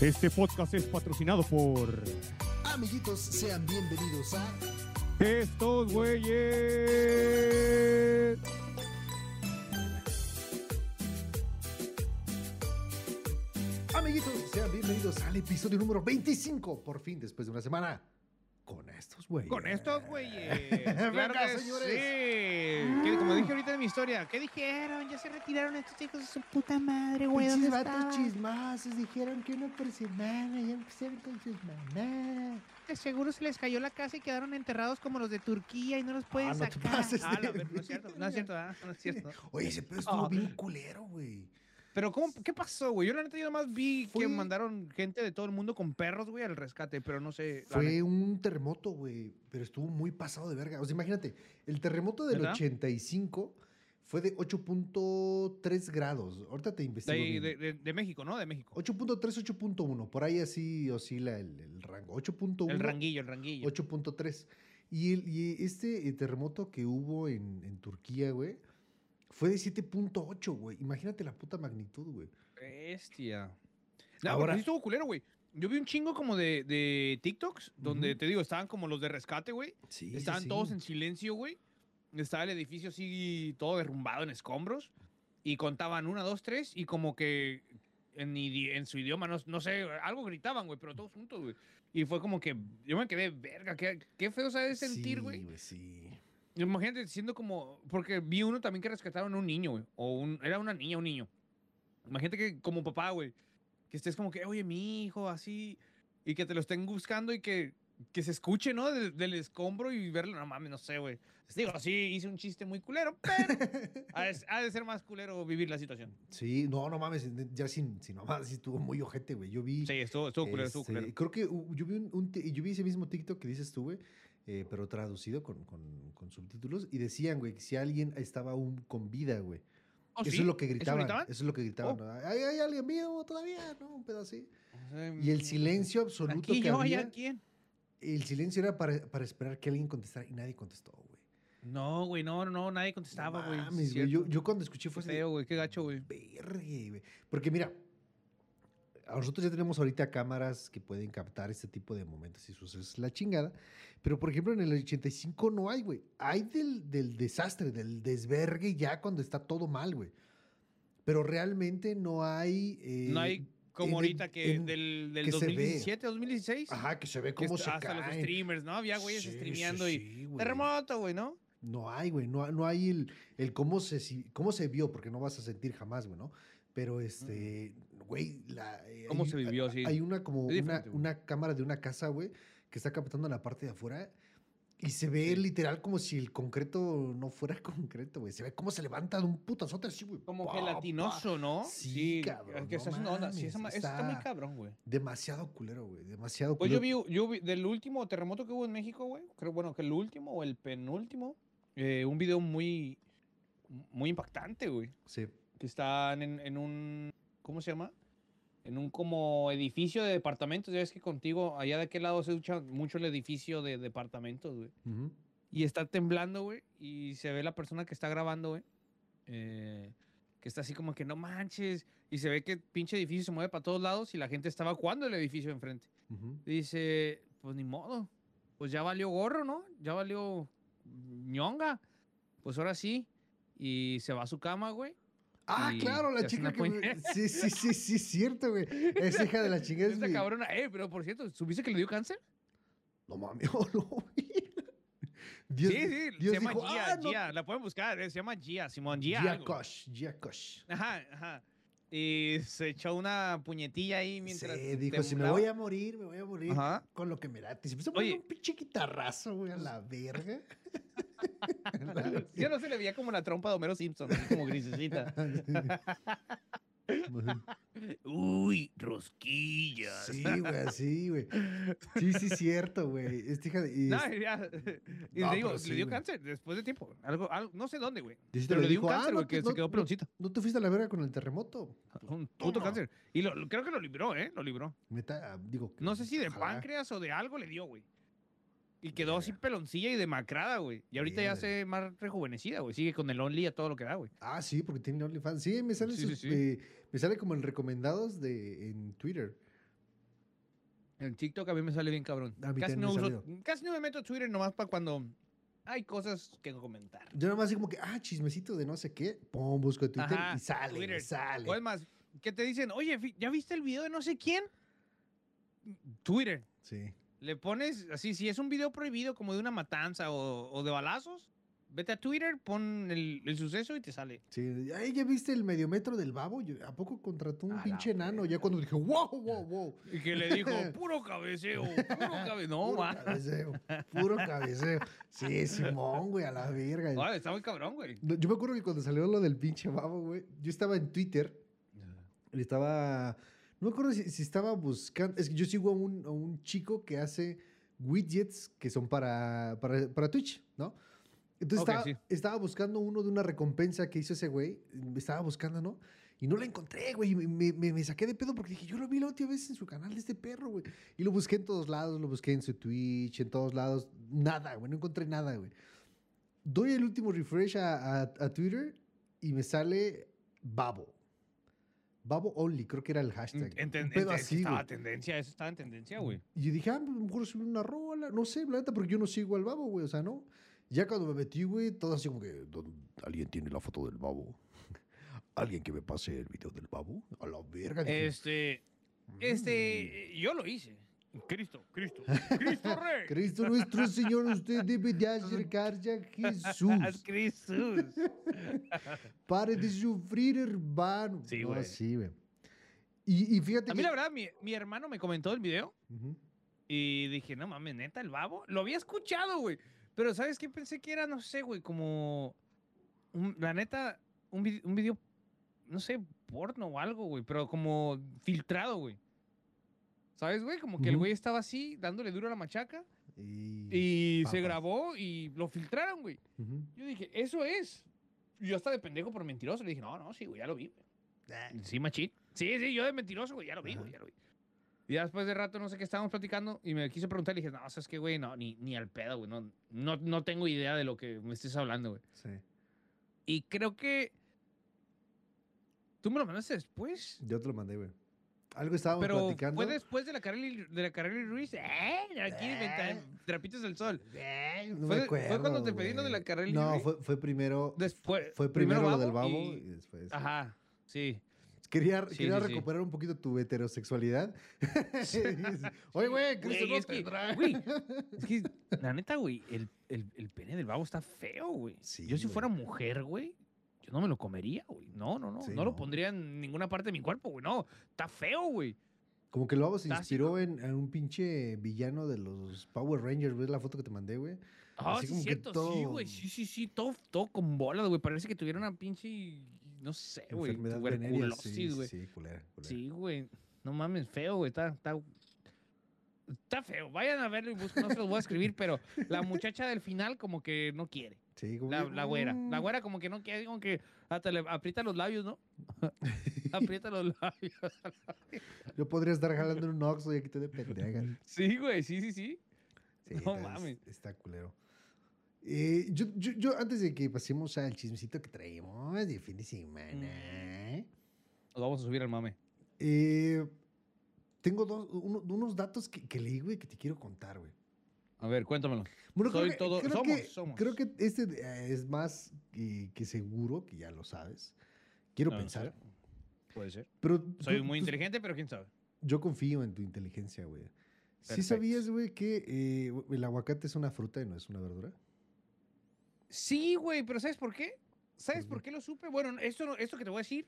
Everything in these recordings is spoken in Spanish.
Este podcast es patrocinado por Amiguitos, sean bienvenidos a estos güeyes. Amiguitos, sean bienvenidos al episodio número 25, por fin, después de una semana, estos güeyes. Con estos güeyes. Venga, claro que señores. Sí. Que, como dije ahorita en mi historia, ¿qué dijeron? Ya se retiraron estos hijos de su puta madre, güey. Pinches ¿Dónde vatos chismosos dijeron que uno por semana ya empezaron con sus mamás. De seguro se les cayó la casa y quedaron enterrados como los de Turquía y no los pueden Ah, no te sacar. pases Ah, de ver- no es cierto, no es cierto, ah, no es cierto. Oye, ese pedo estuvo Ah. bien culero, güey. Pero, ¿cómo, ¿qué pasó, güey? Yo la neta yo nomás vi Fue- que mandaron gente de todo el mundo con perros, güey, al rescate, pero no sé. Fue un terremoto, güey, pero estuvo muy pasado de verga. O sea, imagínate, el terremoto del ¿Verdad? 85 fue de 8.3 grados. Ahorita te de, investigo. ahí, bien. de, de- de México, ¿no? De México. 8.3, 8.1. Por ahí así oscila el, el rango. 8.1. El ranguillo, el ranguillo. 8.3. Y, y este eh, terremoto que hubo en, en Turquía, güey, fue de 7.8, güey. Imagínate la puta magnitud, güey. Bestia. No, Ahora- sí estuvo culero, güey. Yo vi un chingo como de, de TikToks, donde te digo, estaban como los de rescate, güey. Sí, Estaban todos en silencio, güey. Estaba el edificio así todo derrumbado en escombros. Y contaban una, dos, tres. Y como que en, su idioma, no, no sé, algo gritaban, güey, pero todos juntos, güey. Y fue como que yo me quedé, verga, qué, qué feo sabe sentir, güey. Sí, Imagínate siendo como. Porque vi uno también que rescataron a un niño, güey. O un, era una niña, un niño. Imagínate que como papá, güey. Que estés como que, oye, mi hijo, así. Y que te lo estén buscando y que, que se escuche, ¿no? Del, del escombro y verlo. No mames, no sé, güey. Digo, sí, hice un chiste muy culero, pero ha de, ha de ser más culero vivir la situación. Sí, no, no mames, ya sin, sin mamás, sí estuvo muy ojete, güey. Yo vi. Sí, estuvo, estuvo culero, estuvo este, culero. Creo que uh, yo vi, un, un yo vi ese mismo TikTok que dices tú, güey, eh, pero traducido con, con, con subtítulos. Y decían, güey, que si alguien estaba aún con vida, güey. ¿Oh, eso sí? es lo que gritaban. Eso es lo que gritaban. Oh. ¿no? ¿Hay, hay alguien vivo todavía? ¿No? Un pedo así. O sea, Y el silencio absoluto Aquí que yo, había. quién. El silencio era para, para esperar que alguien contestara y nadie contestó, güey. No, güey, no, no, nadie contestaba, güey. Yo, yo cuando escuché fue así güey, qué gacho, güey. Vergue, güey. Porque mira, nosotros ya tenemos ahorita cámaras que pueden captar este tipo de momentos y sucesos, la chingada. Pero por ejemplo, en el 85 no hay, güey. Hay del, del desastre, del desvergue ya cuando está todo mal, güey. Pero realmente no hay. eh, No hay como ahorita que en- del, del que se ve. 2017, 2016. Ajá, que se ve cómo se hasta los caen. streamers, ¿no? Había güeyes Sí, sí, streameando y sí, güey. terremoto, güey, ¿no? No hay, güey. No, no hay el, el cómo, se, cómo se vio, porque no vas a sentir jamás, güey, ¿no? Pero este, güey, la. eh, ¿Cómo hay- se vivió, sí? Hay una como Es una, una cámara de una casa, güey, que está captando la parte de afuera. Y se ve literal como si el concreto no fuera concreto, güey. Se ve cómo se levanta de un putazote así, güey. Como Pa, pa. gelatinoso, ¿no? Sí, cabrón, Que está no haciendo onda. Sí, eso está muy está- cabrón, güey. Demasiado culero, güey. Demasiado Pues culero. yo vi, yo vi del último terremoto que hubo en México, güey. Creo, bueno, que el último o el penúltimo. eh, un video muy, muy impactante, güey. Sí. Que están en, en un, ¿cómo se llama? En un como edificio de departamentos. Ya ves que contigo, allá de aquel lado se escucha mucho el edificio de departamentos, güey. Y está temblando, güey. Y se ve la persona que está grabando, güey. eh, que está así como que no manches. Y se ve que el pinche edificio se mueve para todos lados y la gente está evacuando el edificio enfrente. Dice, pues ni modo. Pues ya valió gorro, ¿no? Ya valió ñonga. Pues ahora sí. Y se va a su cama, güey. Ah, y claro, la chica que... me-. Sí, sí, sí, sí, cierto, güey. Es hija de la chingada. es Esta mi- cabrona, eh, pero por cierto, ¿supiste que le dio cáncer? No mames, oh, no, güey. Dios, sí, sí, Dios se llama dijo, Gia, "Ah, no". Gia, la pueden buscar, eh, se llama Gia, Simón Gia. Gia algo. Kosh, Gia Kosh. Ajá, ajá. Y se echó una puñetilla ahí mientras. Sí, dijo, si me voy a morir, me voy a morir Ajá. con lo que me late. Se puso a poner un pinche guitarrazo, güey, a la verga. Yo no se le veía como la trompa de Homero Simpson, así como grisecita. Uy, rosquillas. Sí, güey, así, güey. Sí, sí, cierto, güey. Hija de... No, ya. Y No, le digo, sí, le dio cáncer después de tiempo. Algo, algo, no sé dónde, güey. Pero le le dio dijo, un "Ah, cáncer, no güey, te- que no- se quedó no- peloncita. ¿No te fuiste a la verga con el terremoto? Un puto Toma. cáncer. Y lo, lo- creo que lo libró, ¿eh? Lo libró. Digo... No sé si de ojalá. páncreas o de algo le dio, güey. Y quedó así peloncilla y demacrada, güey. Y ahorita ya se más rejuvenecida, güey. Sigue con el Only a todo lo que da, güey. Ah, sí, porque tiene OnlyFans. Sí, me sale, Sí, sus- sí, sí. eh, me sale como en recomendados de, en Twitter. El TikTok a mí me sale bien cabrón. A mí Casi no, me uso, casi no me meto a Twitter nomás para cuando hay cosas que comentar. Yo nomás así como que, ah, chismecito de no sé qué, pum, busco Twitter Ajá, y sale, Twitter. sale. O es más, que te dicen, oye, ¿ya viste el video de no sé quién? Twitter. Sí. Le pones así, si es un video prohibido como de una matanza o, o de balazos, vete a Twitter, pon el, el suceso y te sale. Sí, ay, ¿ya viste el mediometro del babo? ¿A poco contrató un A pinche enano? Ya cuando dije, wow, wow, wow. Y que le dijo, puro cabeceo, puro cabeceo. No, puro cabeceo, puro cabeceo. Sí, Simón, güey, a la verga. Está muy cabrón, güey. Yo me acuerdo que cuando salió lo del pinche babo, güey, yo estaba en Twitter y estaba, no me acuerdo si, si estaba buscando, es que yo sigo a un, a un chico que hace widgets que son para, para, para Twitch, ¿no? Entonces Ok, estaba, sí. estaba buscando uno de una recompensa que hizo ese güey, estaba buscando, ¿no? Y no la encontré, güey. y Me, me- me saqué de pedo porque dije, yo lo vi la última vez en su canal de este perro, güey. Y lo busqué en todos lados, lo busqué en su Twitch, en todos lados. Nada, güey. No encontré nada, güey. Doy el último refresh a, a- a Twitter y me sale Babo. Babo Only, creo que era el hashtag. En, así, estaba tendencia, eso estaba en tendencia, güey. Y yo dije, ah, pues, a lo mejor subir una rola. No sé, la neta, porque yo no sigo al babo, güey. O sea, no. Ya cuando me metí, güey, todo así como que, "¿Dónde- ¿alguien tiene la foto del babo? ¿Alguien que me pase el video del babo? A la verga. dije, Este, "Mm". este, yo lo hice. Cristo, Cristo, Cristo Rey. Cristo nuestro Señor, usted debe de acercarse a Jesús. Cristo. Pare de sufrir, hermano. Sí, No, güey. sí, güey. Y, y fíjate A mí que... la verdad, mi, mi hermano me comentó el video Ujú. y dije, no mames, neta, el babo. Lo había escuchado, güey. Pero ¿sabes qué? Pensé que era, no sé, güey, como... un- la neta, un, vid- un video, no sé, porno o algo, güey, pero como filtrado, güey. ¿Sabes, güey? Como que el güey estaba así, dándole duro a la machaca Y... y se grabó y lo filtraron, güey. Yo dije, eso es. Yo hasta de pendejo por mentiroso le dije, no, no, sí, güey, ya lo vi, güey. Sí, machín. Sí, sí, yo de mentiroso, güey, ya lo vi, güey, ya lo vi. Y ya después de rato, no sé qué estábamos platicando y me quiso preguntar y dije, no, sabes qué, güey, no, ni, ni al pedo, güey, no, no, no tengo idea de lo que me estés hablando, güey. Sí. Y creo que... Tú me lo mandaste después. Yo te lo mandé, güey. Algo estábamos Pero platicando. fue después de la Carly, de la Carly Ruiz. ¡Eh! Aquí Eh. trapitos del sol. Ay, no Fue- me fue acuerdo, cuando te pedí lo de la Carelli, No, güey. fue, fue primero. Después, fue primero, lo del babo y- y, después. Ajá, sí. Quería, Sí, quería sí, sí. recuperar un poquito tu heterosexualidad. Oye, güey, Cristo no es que, güey, es que, la neta, güey, el, el, el pene del babo está feo, güey. Sí, yo si güey. fuera mujer, güey, yo no me lo comería, güey. No, no, no. Sí, no, lo pondría en ninguna parte de mi cuerpo, güey. No, está feo, güey. Como que el babo se inspiró en, en un pinche villano de los Power Rangers. ¿Ves la foto que te mandé, güey? Ah, Así sí, como que cierto, sí, todo- güey. Sí, sí, sí, todo, todo con bolas, güey. Parece que tuviera una pinche, no sé, güey. Sí, tuberculosis, güey. sí, culera, culera. Sí, güey. No mames, feo, güey. Está, está, está feo. Vayan a verlo y busquen. No se los voy a escribir, pero la muchacha del final como que no quiere. Sí, como La, que, la güera. La mm, güera como que no quiere, como que hasta le aprieta los labios, ¿no? aprieta los labios. Yo podría estar jalando un Oxxo y aquí te de pendeja. Sí, güey, sí, sí, sí. Sí, No está- mames. Está culero. Eh, yo, yo, yo, antes de que pasemos al chismecito que traemos de fin de semana, Nos vamos a subir al mame. eh, tengo dos, uno- unos datos que, que leí, güey, que te quiero contar, güey. A ver, cuéntamelo. Bueno, Soy creo, que, todo- creo, somos, que, somos. creo que este eh, es más que, que seguro, que ya lo sabes. Quiero No, no pensar. sé. Puede ser. Pero Soy tú- muy tú- inteligente, pero quién sabe. Yo confío en tu inteligencia, güey. ¿Sí Perfecto. sabías, güey, que eh, el aguacate es una fruta y no es una verdura? Sí, güey, pero ¿sabes por qué? ¿Sabes Ujú. por qué lo supe? Bueno, esto, esto que te voy a decir,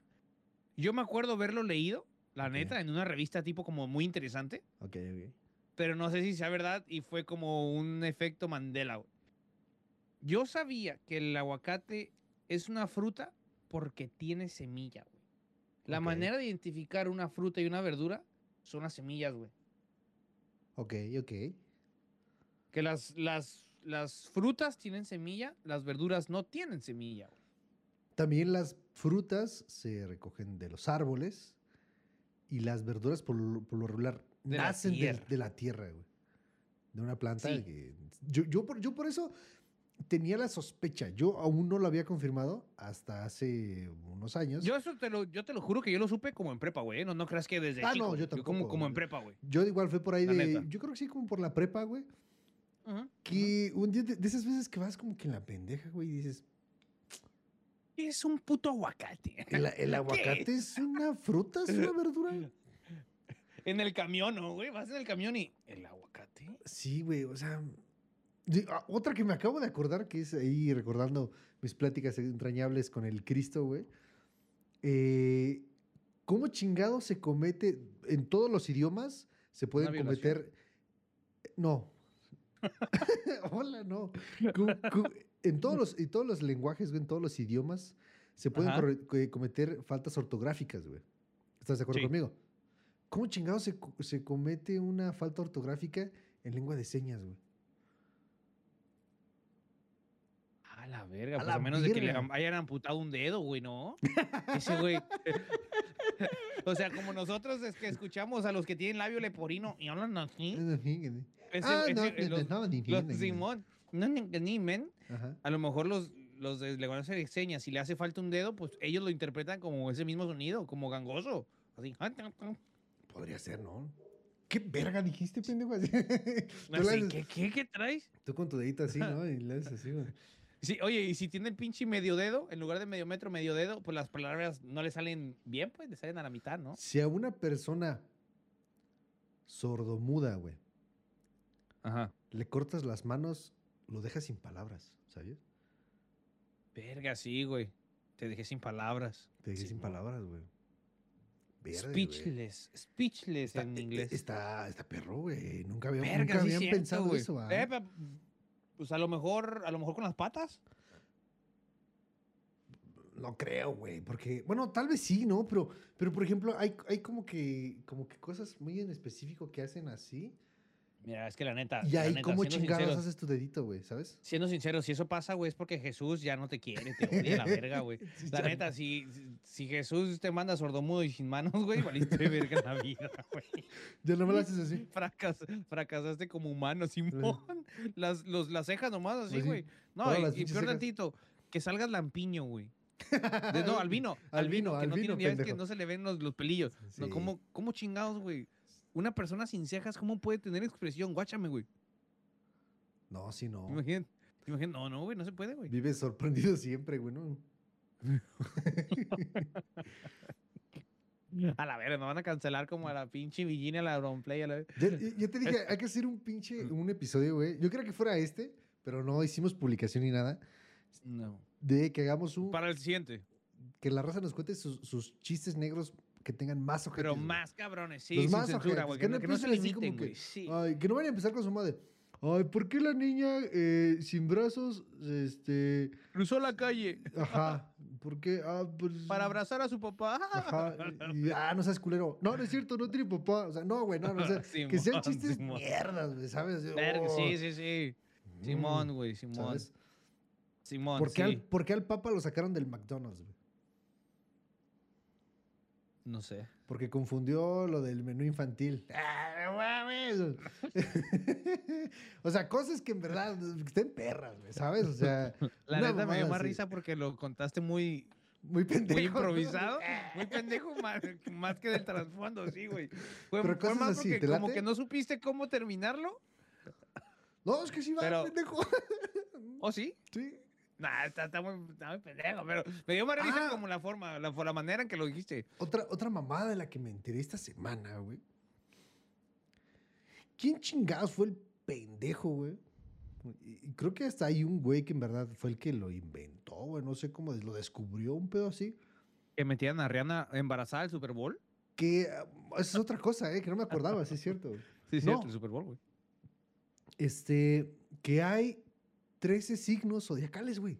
yo me acuerdo haberlo leído, la neta, en una revista tipo como muy interesante, Ok, ok. pero no sé si sea verdad y fue como un efecto Mandela. Yo sabía que el aguacate es una fruta porque tiene semilla, güey. La manera de identificar una fruta y una verdura son las semillas, güey. Ok, ok. Que las, las, las frutas tienen semilla, las verduras no tienen semilla, güey. También las frutas se recogen de los árboles y las verduras por lo, por lo regular De la nacen tierra. de la tierra, güey. De una planta. Sí. que- yo, yo, por, yo por eso tenía la sospecha. Yo aún no lo había confirmado hasta hace unos años. Yo eso te lo, yo te lo juro que yo lo supe como en prepa, güey. ¿eh? No, no creas que desde Ah, chico. no, yo como, tampoco, como en güey. prepa, güey. Yo igual fue por ahí La de. neta. Yo creo que sí, como por la prepa, güey. Ujú. Que un día de, de esas veces que vas como que en la pendeja, güey, y dices, Es un puto aguacate. ¿el, el aguacate es una fruta, es una verdura? En el camión, ¿no, güey? Vas en el camión y. ¿El aguacate? Sí, güey, o sea. ah, Otra que me acabo de acordar, que es ahí recordando mis pláticas entrañables con el Cristo, güey. Eh, ¿Cómo chingado se comete en todos los idiomas? Se pueden cometer. No. Hola, no. Cu- en, todos los, en todos los lenguajes, güey, en todos los idiomas, se pueden corre- co- cometer faltas ortográficas, güey. ¿Estás de acuerdo Sí. conmigo? ¿Cómo chingado se, se comete una falta ortográfica en lengua de señas, güey? A la verga, A pues la a menos de que le hayan amputado un dedo, güey, ¿no? Ese güey. o sea, como nosotros es que escuchamos a los que tienen labio leporino y hablan así. Ah. Simón. No, ni, ni, men. Ajá. A lo mejor los, los de lenguaje de señas, si le hace falta un dedo, pues ellos lo interpretan como ese mismo sonido, como gangoso. Así. Podría ser, ¿no? ¿Qué verga dijiste, pendejo? Así. Tú, le Así, haces- ¿qué, qué, ¿Qué traes? tú con tu dedito así, ¿no? Y le haces así, güey. Sí, oye, y si tiene el pinche medio dedo, en lugar de medio metro, medio dedo, pues las palabras no le salen bien, pues le salen a la mitad, ¿no? Si a una persona sordomuda, güey, Ajá. le cortas las manos, lo dejas sin palabras, ¿sabes? Verga, sí, güey. Te dejé sin palabras. Te dejé sin palabras, güey. Verde. Speechless. Speechless Está, en e- inglés. Está, está perro, güey. Nunca, había, Verga, nunca sí habían pensado eso. Eh, pa- pues a lo mejor, a lo mejor con las patas. No creo, güey, porque, bueno, tal vez sí, ¿no? Pero, pero por ejemplo, hay, hay como que, como que cosas muy en específico que hacen así. Mira, es que la neta. Y la ahí, neta, ¿cómo chingados sinceros- haces tu dedito, güey? ¿Sabes? Siendo sincero, si eso pasa, güey, es porque Jesús ya no te quiere, te odia la verga, güey. La neta, si, si Jesús te manda sordomudo y sin manos, güey, valiste verga la vida, güey. Ya no me lo haces así. Fracas- fracasaste como humano, Simón. Las, los, las cejas nomás así, Pues güey. No, todas y, y peor tantito, que salgas lampiño, güey. De- no, albino. Albino, que no, albino, tiene, ya ves que no se le ven los, los pelillos. No, Sí. ¿cómo, ¿Cómo chingados, güey? Una persona sin cejas, ¿cómo puede tener expresión? Guáchame, güey. No, sí, no. Imagínate. imagínate- No, no, güey, no se puede, güey. Vives sorprendido siempre, güey, ¿no? A la verga, nos van a cancelar como a la pinche Virginia, la Play. A la... Ya, ya- ya te dije, hay que hacer un pinche, un episodio, güey. Yo quería que fuera este, pero no hicimos publicación ni nada. No. De que hagamos un... Para el siguiente. Que la raza nos cuente sus, sus chistes negros que tengan más ojetes. Pero más cabrones, sí, Los sin más censura, güey. que Que, no que no se limiten, güey. Sí. Ay, que no vayan a empezar con su madre. Ay, ¿por qué la niña eh, sin brazos, este... Cruzó la calle Ajá, ¿por qué? Ah, pues... para abrazar a su papá. Ajá, y, ah, no seas culero. No, no es cierto, no tiene papá. O sea, no, güey, no, no, o sea, que sean Simón, chistes Simón. mierdas, güey, ¿sabes? Verga, Oh, sí, sí, sí. Simón, mm, güey, Simón. ¿Sabes? Simón, ¿Por qué, sí. al, por qué al Papa lo sacaron del McDonald's, güey? No sé. Porque confundió lo del menú infantil. ¡Ah, no o sea, cosas que en verdad estén perras, ¿sabes? O sea, La neta me dio más risa porque lo contaste muy, Muy pendejo. muy improvisado. Muy pendejo, más, más que del trasfondo, sí, güey. Fue, Pero fue más así, porque ¿te como late? que no supiste cómo terminarlo. No, es que sí va, Pero- pendejo. ¿O sí? sí. Nah, está, está muy, está muy pendejo, pero me dio más risa Ah. como la forma, la, la manera en que lo dijiste. Otra, otra mamada de la que me enteré esta semana, güey. ¿Quién chingados fue el pendejo, güey? Y creo que hasta hay un güey que en verdad fue el que lo inventó, güey. No sé cómo lo descubrió, un pedo así. Que metían a Rihanna embarazada al Super Bowl. Que ah, esa es otra cosa, ¿eh? Que no me acordaba, sí es cierto. Sí, No. cierto, el Super Bowl, güey. Este, que hay 13 signos zodiacales, güey.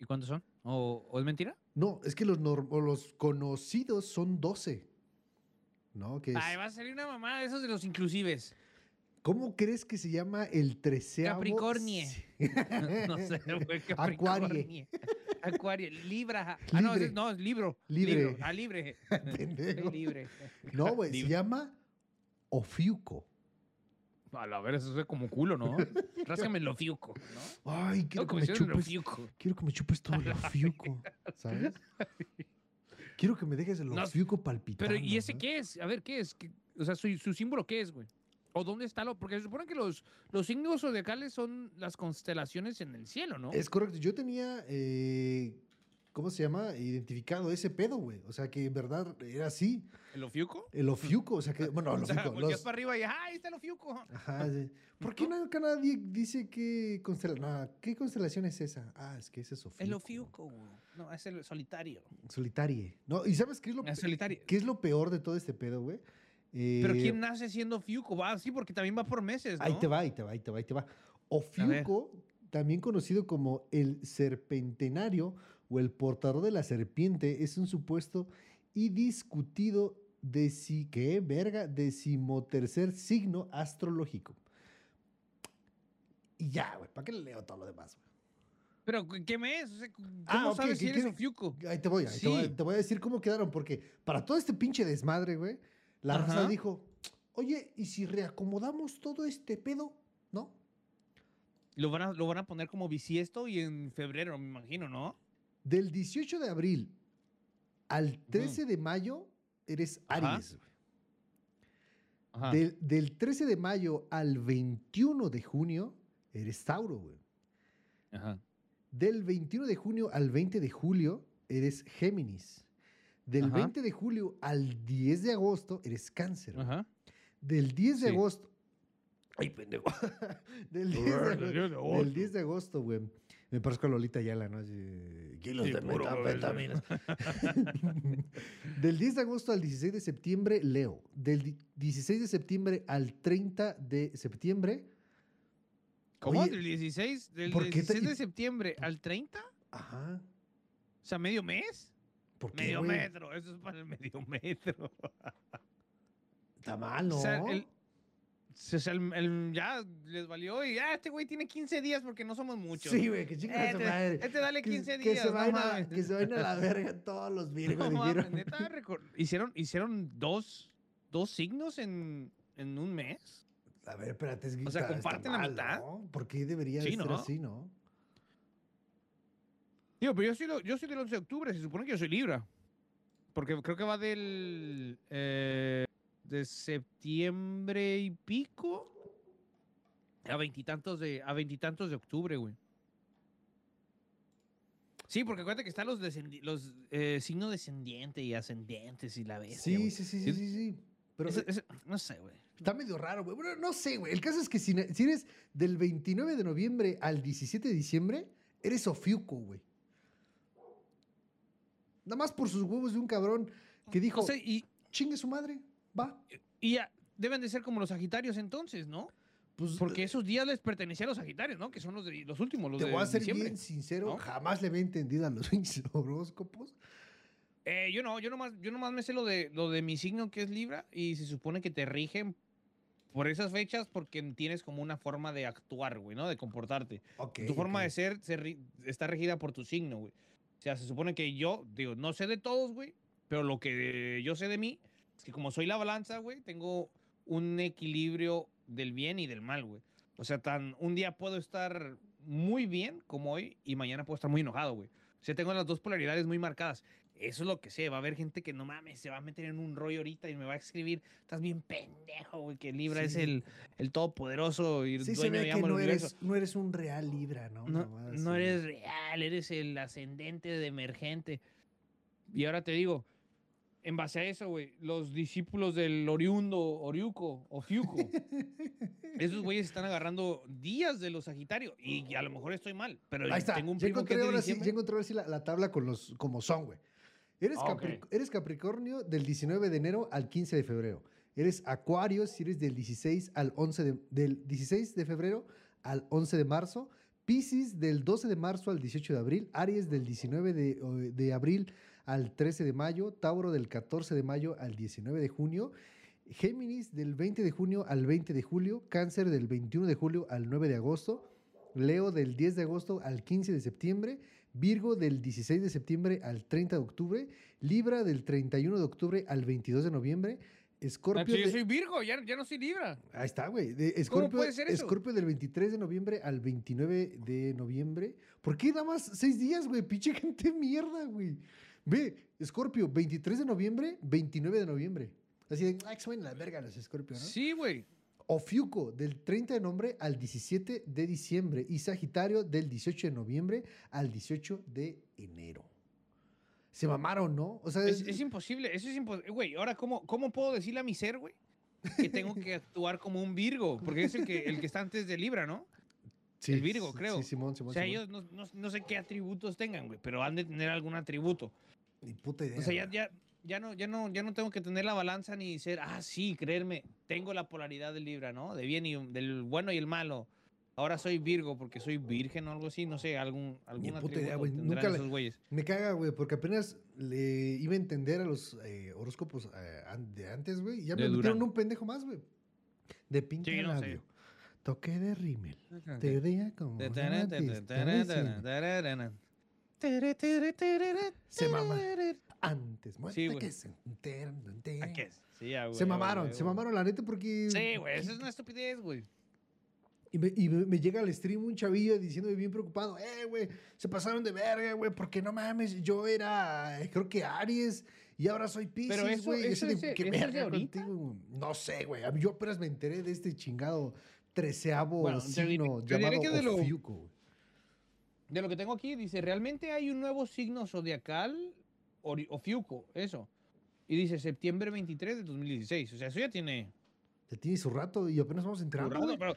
¿Y cuántos son? ¿O, o es mentira? No, es que los, los conocidos son 12. ¿No? Que es- Ay, va a salir una mamada de esos de los inclusives. ¿Cómo crees que se llama el treceavo? Capricornie. No sé, güey. Acuarie. Acuario. Libra. Ah, no, es, no, es libro. Libre. Libro. Ah, libre. Libre. No, güey, se llama Ofiuco. A la ver, eso es como culo, ¿no? Ráscame el ofiuco, ¿no? Ay, quiero No, que me chupes. Quiero que me chupes todo el ofiuco, ¿sabes? Quiero que me dejes el No, ofiuco palpitando. Pero, ¿y ese qué es? A ver, ¿qué es? ¿Qué- o sea, su, su símbolo, ¿qué es, güey? ¿O dónde está lo...? Porque se supone que los, los signos zodiacales son las constelaciones en el cielo, ¿no? Es correcto. Yo tenía, eh, ¿cómo se llama? Identificado ese pedo, güey. O sea, que en verdad era así. ¿El ofiuco? El ofiuco, o sea, que, bueno, el O sea, ofiuco. los- para arriba y ¡ah, ahí está el ofiuco! Ajá, sí. ¿Por qué nunca nadie dice qué constelación? ¿Qué constelación es esa? Ah, es que ese es ofiuco. El ofiuco, güey. No, es el solitario. Solitarie. No, ¿y sabes qué es lo, Es solitario. qué es lo peor de todo este pedo, güey? Pero Eh, ¿quién nace siendo ofiuco? Va así porque también va por meses, ¿no? Ahí te va, ahí te va, ahí te va, ahí te va. Ofiuco, también conocido como el serpentenario o el portador de la serpiente, es un supuesto y discutido ¿qué? Verga, decimotercer signo astrológico. Y ya, güey, ¿para qué le leo todo lo demás, güey? Pero, ¿qué mes? O sea, ¿Cómo Ah, sabes si ¿qué eres quiere- ofiuco? Ahí te voy, ahí te, voy, Sí. te voy a decir cómo quedaron, porque para todo este pinche desmadre, güey, la raza Ajá. dijo, oye, ¿y si reacomodamos todo este pedo? ¿No? Lo van, a, lo van a poner como bisiesto y en febrero, me imagino, ¿no? Del 18 de abril al 13 de mayo eres. Aries. Ajá. Del, del 13 de mayo al 21 de junio eres Tauro, güey. Ajá. Del 21 de junio al 20 de julio eres Géminis. Del Ajá. 20 de julio al 10 de agosto eres Cáncer. Ajá. Del 10 de Sí. agosto. Ay, pendejo. del, 10 de, del 10 de agosto, güey. Me parezco a Lolita Ayala, ¿no? Así, kilos Sí, de puro, metanfetaminas. Del 10 de agosto al 16 de septiembre, Leo. Del di- 16 de septiembre al 30 de septiembre. ¿Cómo? Oye, ¿Del 16? ¿Del ¿por qué te- 16 de septiembre al 30? Ajá. O sea, ¿medio mes? ¿Por qué, Medio metro. Eso es para el medio metro. Está mal, ¿no? O sea, el- o sea, el- el- ya les valió y ya este güey tiene 15 días porque no somos muchos. Sí, güey, que chinga su Este, madre. este dale Que- 15 que, días. se no vayan a, que se vayan a la verga todos los virgos, No mames, neta, hicieron, hicieron dos, dos signos en, en un mes. A ver, espérate, es que O sea, ¿comparten la mal, mitad? ¿no? ¿Por qué debería Sí, de ser así, no? Digo, pero yo soy, lo- yo soy del 11 de octubre, se supone que yo soy Libra. Porque creo que va del. eh, de septiembre y pico a veintitantos de, a veintitantos de octubre, güey. Sí, porque acuérdate que están los, los eh, signos descendiente y ascendientes y la bestia. Sí, sí, sí, sí, sí, sí. Pero no sé, güey. está medio raro, güey. Bueno, no sé, güey. El caso es que si, si eres del 29 de noviembre al 17 de diciembre, eres Ofiuco, güey. Nada más por sus huevos de un cabrón que dijo, O sea, y, chingue su madre, va. y ya deben de ser como los Sagitarios entonces, ¿no? Pues, Porque esos días les pertenecían a los Sagitarios, ¿no? Que son los, de, los últimos, los te de voy a ser diciembre. bien sincero, ¿no? jamás le había entendido a los horóscopos. Eh, yo no, yo nomás, yo nomás me sé lo de, lo de mi signo que es Libra y se supone que te rigen por esas fechas porque tienes como una forma de actuar, güey, ¿no? De comportarte. Ok, tu forma ok. de ser se ri- está regida por tu signo, güey. O sea, se supone que yo, digo, no sé de todos, güey, pero lo que yo sé de mí es que como soy la balanza, güey, tengo un equilibrio del bien y del mal, güey. O sea, tan un día puedo estar muy bien como hoy y mañana puedo estar muy enojado, güey. O sea, tengo las dos polaridades muy marcadas. Eso es lo que sé. Va a haber gente que no mames, se va a meter en un rollo ahorita y me va a escribir. Estás bien pendejo, güey, que Libra es Sí. el, el todopoderoso y el Sí se dueño ve y que no eres, no eres un real Libra, ¿no? No, no sí. eres real, eres el ascendente de emergente. Y ahora te digo, en base a eso, güey, los discípulos del oriundo, oriuco o fiuco, esos güeyes están agarrando días de los Sagitarios. Y a lo mejor estoy mal, pero Ahí está. tengo un ya primo encontré ahora sí, ya encontré ahora sí la, la tabla con los como son, güey. Eres, Ah, eres Capricornio del 19 de enero al 15 de febrero. Eres Acuario si eres del 16 al 11 de, del 16 de febrero al 11 de marzo. Piscis del 12 de marzo al 18 de abril. Aries del 19 de, o, de abril al 13 de mayo. Tauro del 14 de mayo al 19 de junio. Géminis del 20 de junio al 20 de julio. Cáncer del 21 de julio al 9 de agosto. Leo del 10 de agosto al 15 de septiembre, Virgo del 16 de septiembre al 30 de octubre, Libra del 31 de octubre al 22 de noviembre, Ah, Escorpio. pues yo de- soy Virgo, ya, ya no soy Libra. Ahí está, güey. Escorpio, puede ser eso? Escorpio del 23 de noviembre al 29 de noviembre. ¿Por qué nada más seis días, güey? Pinche gente mierda, güey. Ve, Escorpio, 23 de noviembre, 29 de noviembre. Así de, ah, que se la verga los Escorpio, ¿no? Sí, güey. Ofiuco, del 30 de noviembre al 17 de diciembre. Y Sagitario, del 18 de noviembre al 18 de enero. Se mamaron, ¿no? O sea, Es, es imposible, eso es imposible. Güey, ahora, ¿cómo, ¿cómo puedo decirle a mi ser, güey? Que tengo que actuar como un Virgo, porque es el que, el que está antes de Libra, ¿no? Sí, el Virgo, creo. Sí, Simón, Simón. O sea, Simón. ellos no, no- no sé qué atributos tengan, güey, pero han de tener algún atributo. Ni puta idea. O sea, ya, güey. ya, ya, no, ya, no, ya no tengo que tener la balanza ni ser, ah, sí, creerme, tengo la polaridad del Libra, ¿no? De bien y del bueno y el malo. Ahora soy Virgo porque soy virgen o algo así, no sé, algún, algún puta idea, atributo güey, tendrán nunca le- esos güeyes. Me caga, güey, porque apenas le iba a entender a los eh, horóscopos eh, de antes, güey. y Ya me metieron Durán. un pendejo más, güey. De pinta Sí, no sé. Toque de rímel. Te como. Se mama. Antes Sí, que se mamaron, se mamaron la neta porque... Sí, güey, eso es una estupidez, güey. Y, me, y me- me llega al stream un chavillo diciéndome bien preocupado, eh, güey, se pasaron de verga, güey, porque no mames, yo era, creo que Aries, y ahora soy Pisces, Pero eso- güey. eso así es de- ¿qué eso verga contigo? No sé, güey, yo apenas me enteré de este chingado treceavo Bueno, te signo te diré llamado que de lo-. De que tengo aquí, dice, realmente hay un nuevo signo zodiacal, Ofiuco, eso. Y dice septiembre 23 de 2016. O sea, eso ya tiene... Ya tiene su rato y apenas vamos entrando, güey. pero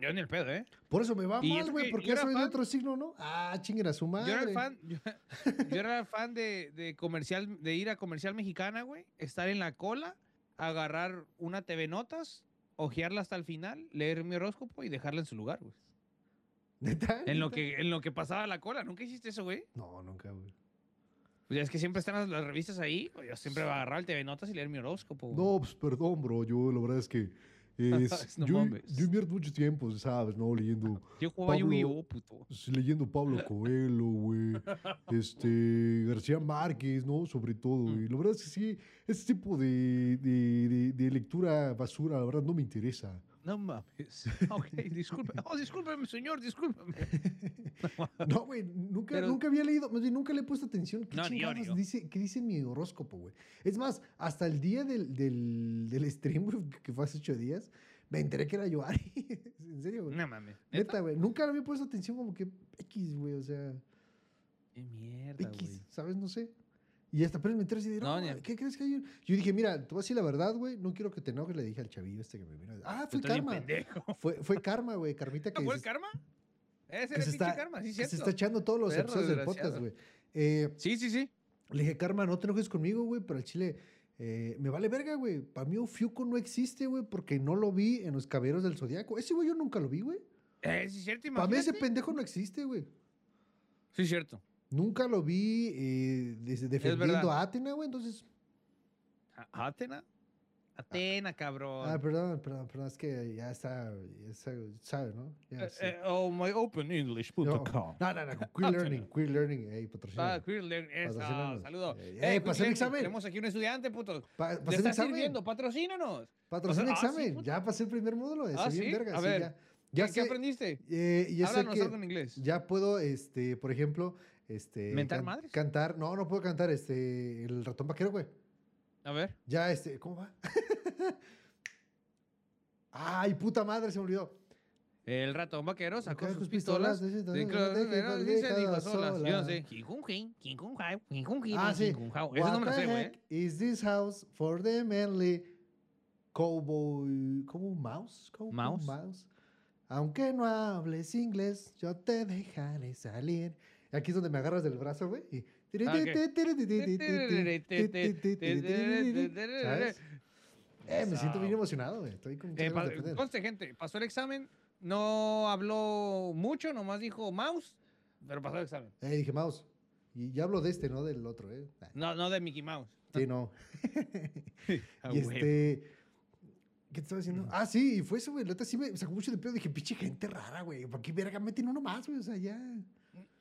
yo en el pedo, ¿eh? Por eso me va Y mal, güey, que porque yo soy de otro signo, ¿no? Ah, chinguen a su madre. Yo era fan, yo, yo era fan de, de comercial, de ir a comercial mexicana, güey, estar en la cola, agarrar una TV Notas, ojearla hasta el final, leer mi horóscopo y dejarla en su lugar, güey. ¿Neta? En lo que, en lo que pasaba la cola. ¿Nunca hiciste eso, güey? No, nunca, güey. Pues es que siempre están las, las revistas ahí. Yo siempre voy a agarrar el TV Notas y leer mi horóscopo. güey. No, pues perdón, bro. Yo la verdad es que es, No yo, yo invierto mucho tiempo, ¿sabes? ¿No? Leyendo, Yo jugaba Yu-Gi-Oh, puto. leyendo Pablo Coelho, güey. Este, García Márquez, ¿no? Sobre todo. Mm. Y la verdad es que sí, ese tipo de, de, de- de lectura basura, la verdad, no me interesa. No mames. Ok, disculpe. Oh, discúlpeme, señor, discúlpeme. No, güey, nunca, Pero- nunca había leído, más bien nunca le he puesto atención. ¿Qué No, yo, yo. dice, qué dice mi horóscopo, güey? Es más, hasta el día del, del, del stream, güey, que fue hace ocho días, me enteré que era yo, Ari. en serio, güey. No mames. Neta, güey. Nunca le había puesto atención como que X, güey. O sea, Qué mierda, X, güey. ¿sabes? No sé. Y hasta apenas me enteré así de, No, ¿qué crees que hay? Yo dije, mira, te voy a decir la verdad, güey. No quiero que te enojes. Le dije al chavillo este que me vino. Ah, fue karma. Fue, fue karma, güey. Carmita que, ¿No fue el karma? Ese era el pinche karma, sí, se está echando todos los Perro episodios del podcast, güey. Eh, Sí, sí, sí. le dije, Karma, no te enojes conmigo, güey, pero al chile eh, me vale verga, güey. Para mí Ofiuco no existe, güey, porque no lo vi en los caballeros del Zodiaco. Ese güey yo nunca lo vi, güey. Eh, sí, cierto, Para mí ese pendejo no existe, güey. Sí, cierto. Nunca lo vi eh, defendiendo a Atena, güey. Entonces, ¿A- ¿Atena? Atena, cabrón. ah, perdón, perdón, perdón, es que ya está, ya está, sabe, ¿no? Ya, sí. eh, oh, myopenenglish.com. No, no, no, no, Queer Learning, Queer Learning, ey, patrocina. Ah, Queer Learn- eso, saludo. Queer pasé el Learning, examen. Tenemos aquí un estudiante, puto. Pa- pasé el examen. sirviendo, patrocínanos. Patrocina sea, ah, sí, examen. puta. ya pasé el primer módulo. Ah, bien ¿sí? verga, A sí, ver, ya. Ya ¿Qué, sé, qué aprendiste? eh, ya sé Háblanos que algo en inglés. ya puedo, este, por ejemplo, este, ¿Mentar madres? cantar. No, no puedo cantar, este, el ratón vaquero, güey. A ver. Ya, este, ¿cómo va? Ay, puta madre, se me olvidó. El ratón vaquero sacó sus pistolas. dice, de "No, clo- no te pero dejes dice, de dijo solas. Yo no sola". sé. Ah, sí. Eso no me lo sé, güey. is this house for the manly cowboy? ¿Cómo mouse? Cowboy Mouse. Aunque no hables inglés, yo te dejaré salir. Aquí es donde me agarras del brazo, güey. y- Ah, ¿Sabes? Eh, me siento bien emocionado, güey. Estoy con Eh, conste, gente, pasó el examen, no habló mucho, nomás dijo mouse, pero pasó el examen. Eh, dije mouse. Y ya hablo de este, no del otro, ¿eh? No, no de Mickey Mouse. Sí, no. Ah, y este. ¿Qué te estaba diciendo? Ah, sí, y fue eso, güey. La neta sí me sacó mucho de pedo. Dije, pinche gente rara, güey. ¿Por qué verga meten uno más, güey? O sea, ya.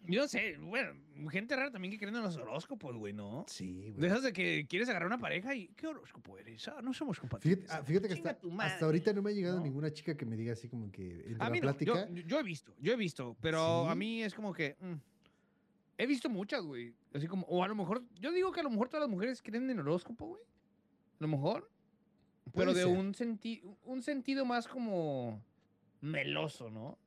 Yo no sé, bueno, gente rara también que creen en los horóscopos, güey, ¿no? Sí, De güey. esas de que quieres agarrar una pareja y ¿qué horóscopo eres? Ah, no somos compatibles. Fíjate, ah, fíjate que hasta, hasta ahorita no me ha llegado ¿no? ninguna chica que me diga así como que entre A la mí no, yo, plática. yo he visto, yo he visto, pero a mí es como que mm, he visto muchas, güey. Así como, o a lo mejor, yo digo que a lo mejor todas las mujeres creen en horóscopo, güey. A lo mejor. Pero de ser. un, senti un sentido más como meloso, ¿no?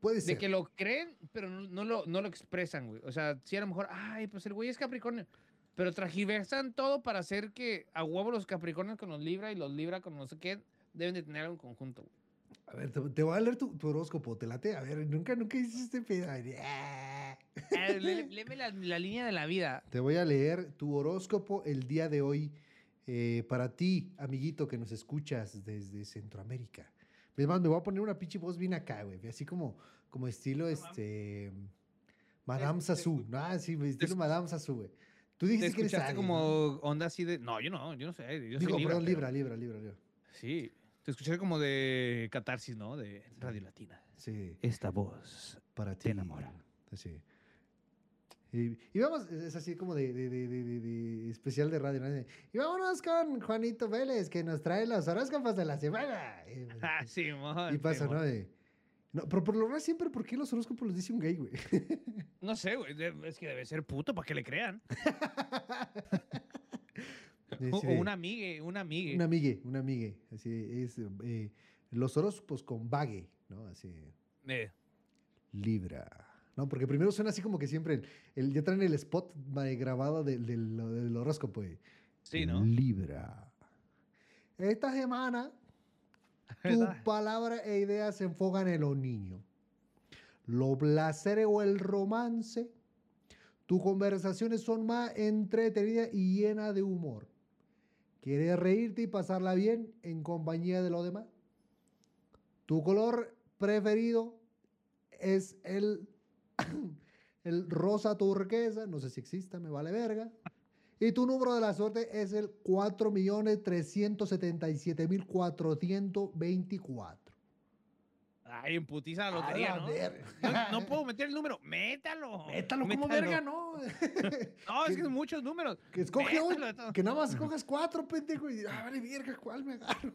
Puede De ser. que lo creen, pero no, no lo, no lo expresan, güey. O sea, sí a lo mejor, ay, pues el güey es Capricornio. Pero tragiversan todo para hacer que a huevo los Capricornios con los Libra y los Libra con no sé qué deben de tener algo en conjunto, güey. A ver, te, te voy a leer tu, tu horóscopo, te late. A ver, nunca, nunca hiciste pedo. Ah. Lé- Léeme la, la línea de la vida. Te voy a leer tu horóscopo el día de hoy eh, para ti, amiguito que nos escuchas desde Centroamérica. Es más, me voy a poner una pinche voz bien acá, güey. Así como, como estilo, mames. este... Madame Sassou. Ah, sí, estilo Madame Sassou, güey. Tú Te dijiste que eres Aries, como ¿no? onda así de. No, yo no, yo no sé. Yo Digo, soy Libra, perdón, pero- Libra, Libra, Libra, Libra. Sí. Te escuché como de catarsis, ¿no? De Radio Latina. Sí, Esta voz. para ti. Te enamora. Sí. Y, y vamos, es así como de, de- de- especial de radio. ¿no? Y vámonos con Juanito Vélez, que nos trae los horóscopos de la semana. Y, Ah, sí, y pasa, ¿no? De, no, pero por lo general siempre, ¿por qué los horóscopos los dice un gay, güey? No sé, güey. Es que debe ser puto para que le crean. O, o una amigue, una amigue. Un amigue, un amigue. Así es, eh, los horóscopos con vague, ¿no? Así, Eh, Libra. No, porque primero suena así como que siempre, el, el- ya traen el spot grabado del, del, del horóscopo. sí, ¿no? Libra. Esta semana, tu ¿Verdad? palabra e ideas se enfocan en los niños. Los placeres o el romance. Tus conversaciones son más entretenidas y llenas de humor. ¿Quieres reírte y pasarla bien en compañía de los demás? Tu color preferido es el, el rosa turquesa. No sé si exista, me vale verga. Y tu número de la suerte es el 4.377.424. Ay, en putiza la lotería, ¿no? no puedo meter el número. Métalo. Métalo como verga, ¿no? No, es Que- son muchos números. que escoge todo. que nada más escojas cuatro, pendejo. Y ah, vale verga, ¿cuál me agarro?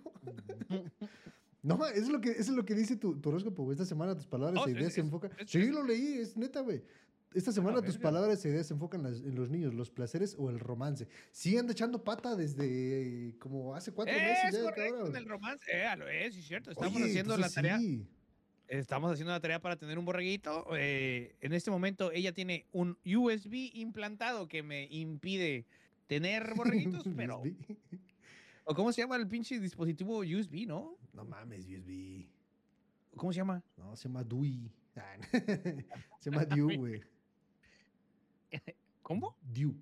No, es lo que, es lo que dice tu, tu horóscopo, güey. Esta semana tus palabras Oh, e es- ideas se enfocan. es- sí, es- lo leí, es neta, güey. Esta semana tus palabras e ideas se enfocan en los niños, los placeres o el romance. Sí, anda echando pata desde como hace cuatro meses Es ya, correcto, en el romance. Eh, lo es, cierto. Estamos Oye, haciendo la tarea. sí. Estamos haciendo la tarea para tener un borreguito. eh, en este momento ella tiene un USB implantado que me impide tener borreguitos, pero... ¿O cómo se llama el pinche dispositivo USB, no? No mames, USB. ¿Cómo se llama? No, se llama Dewey. Ah, se llama Dew, güey. ¿Cómo? Dew.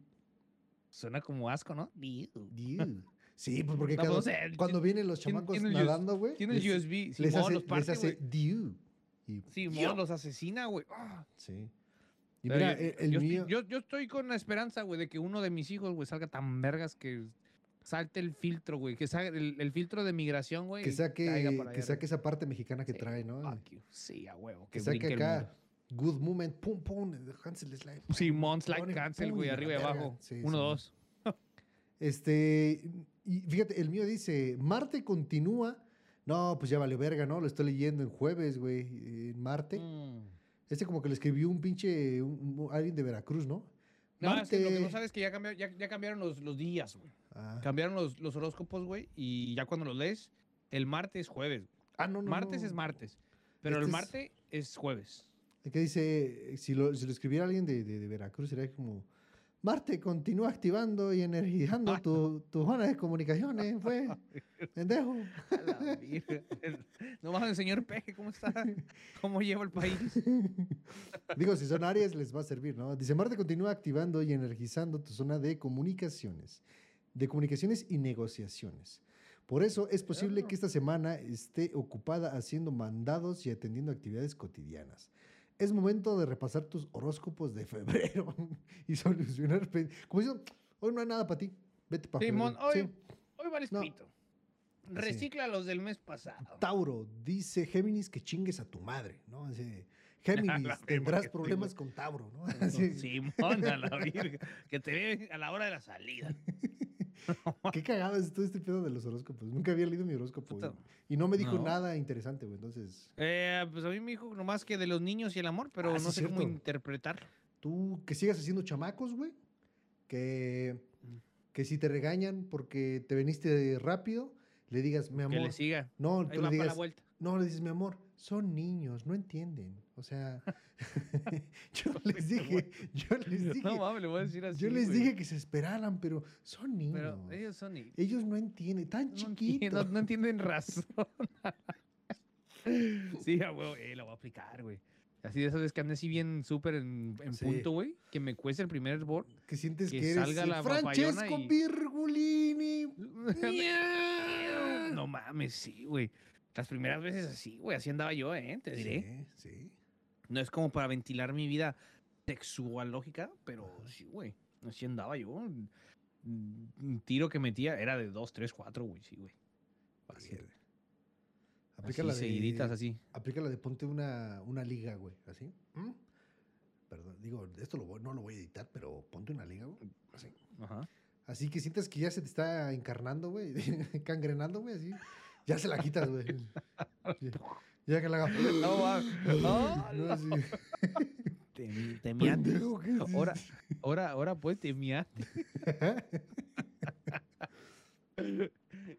Suena como asco, ¿no? Dew. Sí, pues porque No, cada- pues, o sea, el- cuando vienen los chamacos nadando, güey. Tiene el les- USB. Les hace, los les parte, hace güey. Dew. Y, Simón los asesina, güey. Ah. Sí. Y mira, yo, el, el yo estoy- mío. yo- yo estoy con la esperanza, güey, de que uno de mis hijos, güey, salga tan vergas que salte el filtro, güey. Que salga el, el filtro de migración, güey. que saque, que allá saque esa parte mexicana que Sí, trae, ¿no? Sí, a huevo. que Que saque acá. Good moment, pum, pum, Hansel Slide. Slide Pone cancel, pum güey, arriba y abajo. Sí, Uno, dos. Este, y fíjate, el mío dice, Marte continúa. No, pues ya valió verga, ¿no? Lo estoy leyendo en jueves, güey, en Marte. Mm. Este como que le escribió un pinche, un- un- alguien de Veracruz, ¿no? No, es que lo que no sabes es que ya, cambió- ya, ya cambiaron los, los días, güey. Ah, Cambiaron los, los horóscopos, güey. Y ya cuando los lees, el martes es jueves. Ah, no, no. martes no. es martes. Pero Este el es- martes es jueves. Que dice, si lo, si lo escribiera alguien de, de- de Veracruz, sería como, Marte continúa activando y energizando Ay. tu, tu zona de comunicaciones, pues, pendejo. No mames, señor Peje, ¿cómo está? ¿Cómo lleva el país? Digo, si son áreas, les va a servir, ¿no? Dice, Marte continúa activando y energizando tu zona de comunicaciones, de comunicaciones y negociaciones. Por eso es posible que esta semana esté ocupada haciendo mandados y atendiendo actividades cotidianas. Es momento de repasar tus horóscopos de febrero y solucionar... Como dicen, hoy no hay nada para ti, vete para Simón, hoy, Sí. hoy vales No. pito. Recicla los del mes pasado. Tauro, dice Géminis que chingues a tu madre, ¿no? Dice, Géminis, tendrás sí, problemas con Tauro, ¿no? Así, Simón, a la virga. Que te ve a la hora de la salida. Qué cagado es todo este pedo de los horóscopos. Nunca había leído mi horóscopo. Güey. Y no me dijo No. nada interesante, güey. Entonces, Eh, pues a mí me dijo nomás que de los niños y el amor, pero Ah, no sí, sé cómo interpretar. tú que sigas haciendo chamacos, güey. Que, que si te regañan porque te veniste rápido, le digas, mi Que amor. le siga. No, Ahí tú le la digas, vuelta. no, le dices, mi amor, son niños, no entienden. O sea, yo les dije, yo les dije, No mames, le voy a decir así. yo les güey. dije que se esperaran, pero son niños. Pero ellos son niños. Ellos no entienden, tan No, chiquitos. no entienden razón. sí, huevo, eh, la voy a aplicar, güey. Así de esas veces que ande así bien súper en, en Sí. punto, güey. Que me cueste el primer hervor. Que sientes que que, eres salga el la Francesco y- Virgulini. no mames, sí, güey. Las primeras veces así, güey. Así andaba yo, ¿eh? Te diré. Sí, sí. No es como para ventilar mi vida sexualógica, pero sí, güey. Así andaba yo. Un tiro que metía era de 2, 3, 4, güey. Sí, güey. Bien. Aplica Así, la de, seguiditas así. Aplica la de ponte una, una liga, güey. Así. ¿Mm? Perdón, digo, esto lo voy- no lo voy a editar, pero ponte una liga, güey. Así. Ajá. Así que sientas que ya se te está encarnando, güey. Cangrenando, güey, así. Ya se la quitas, güey. Sí. Ya que la haga. No. Oh, No, así. Te, te miaste. Pendejo, ¿qué es Ahora, ahora, ahora pues te miaste.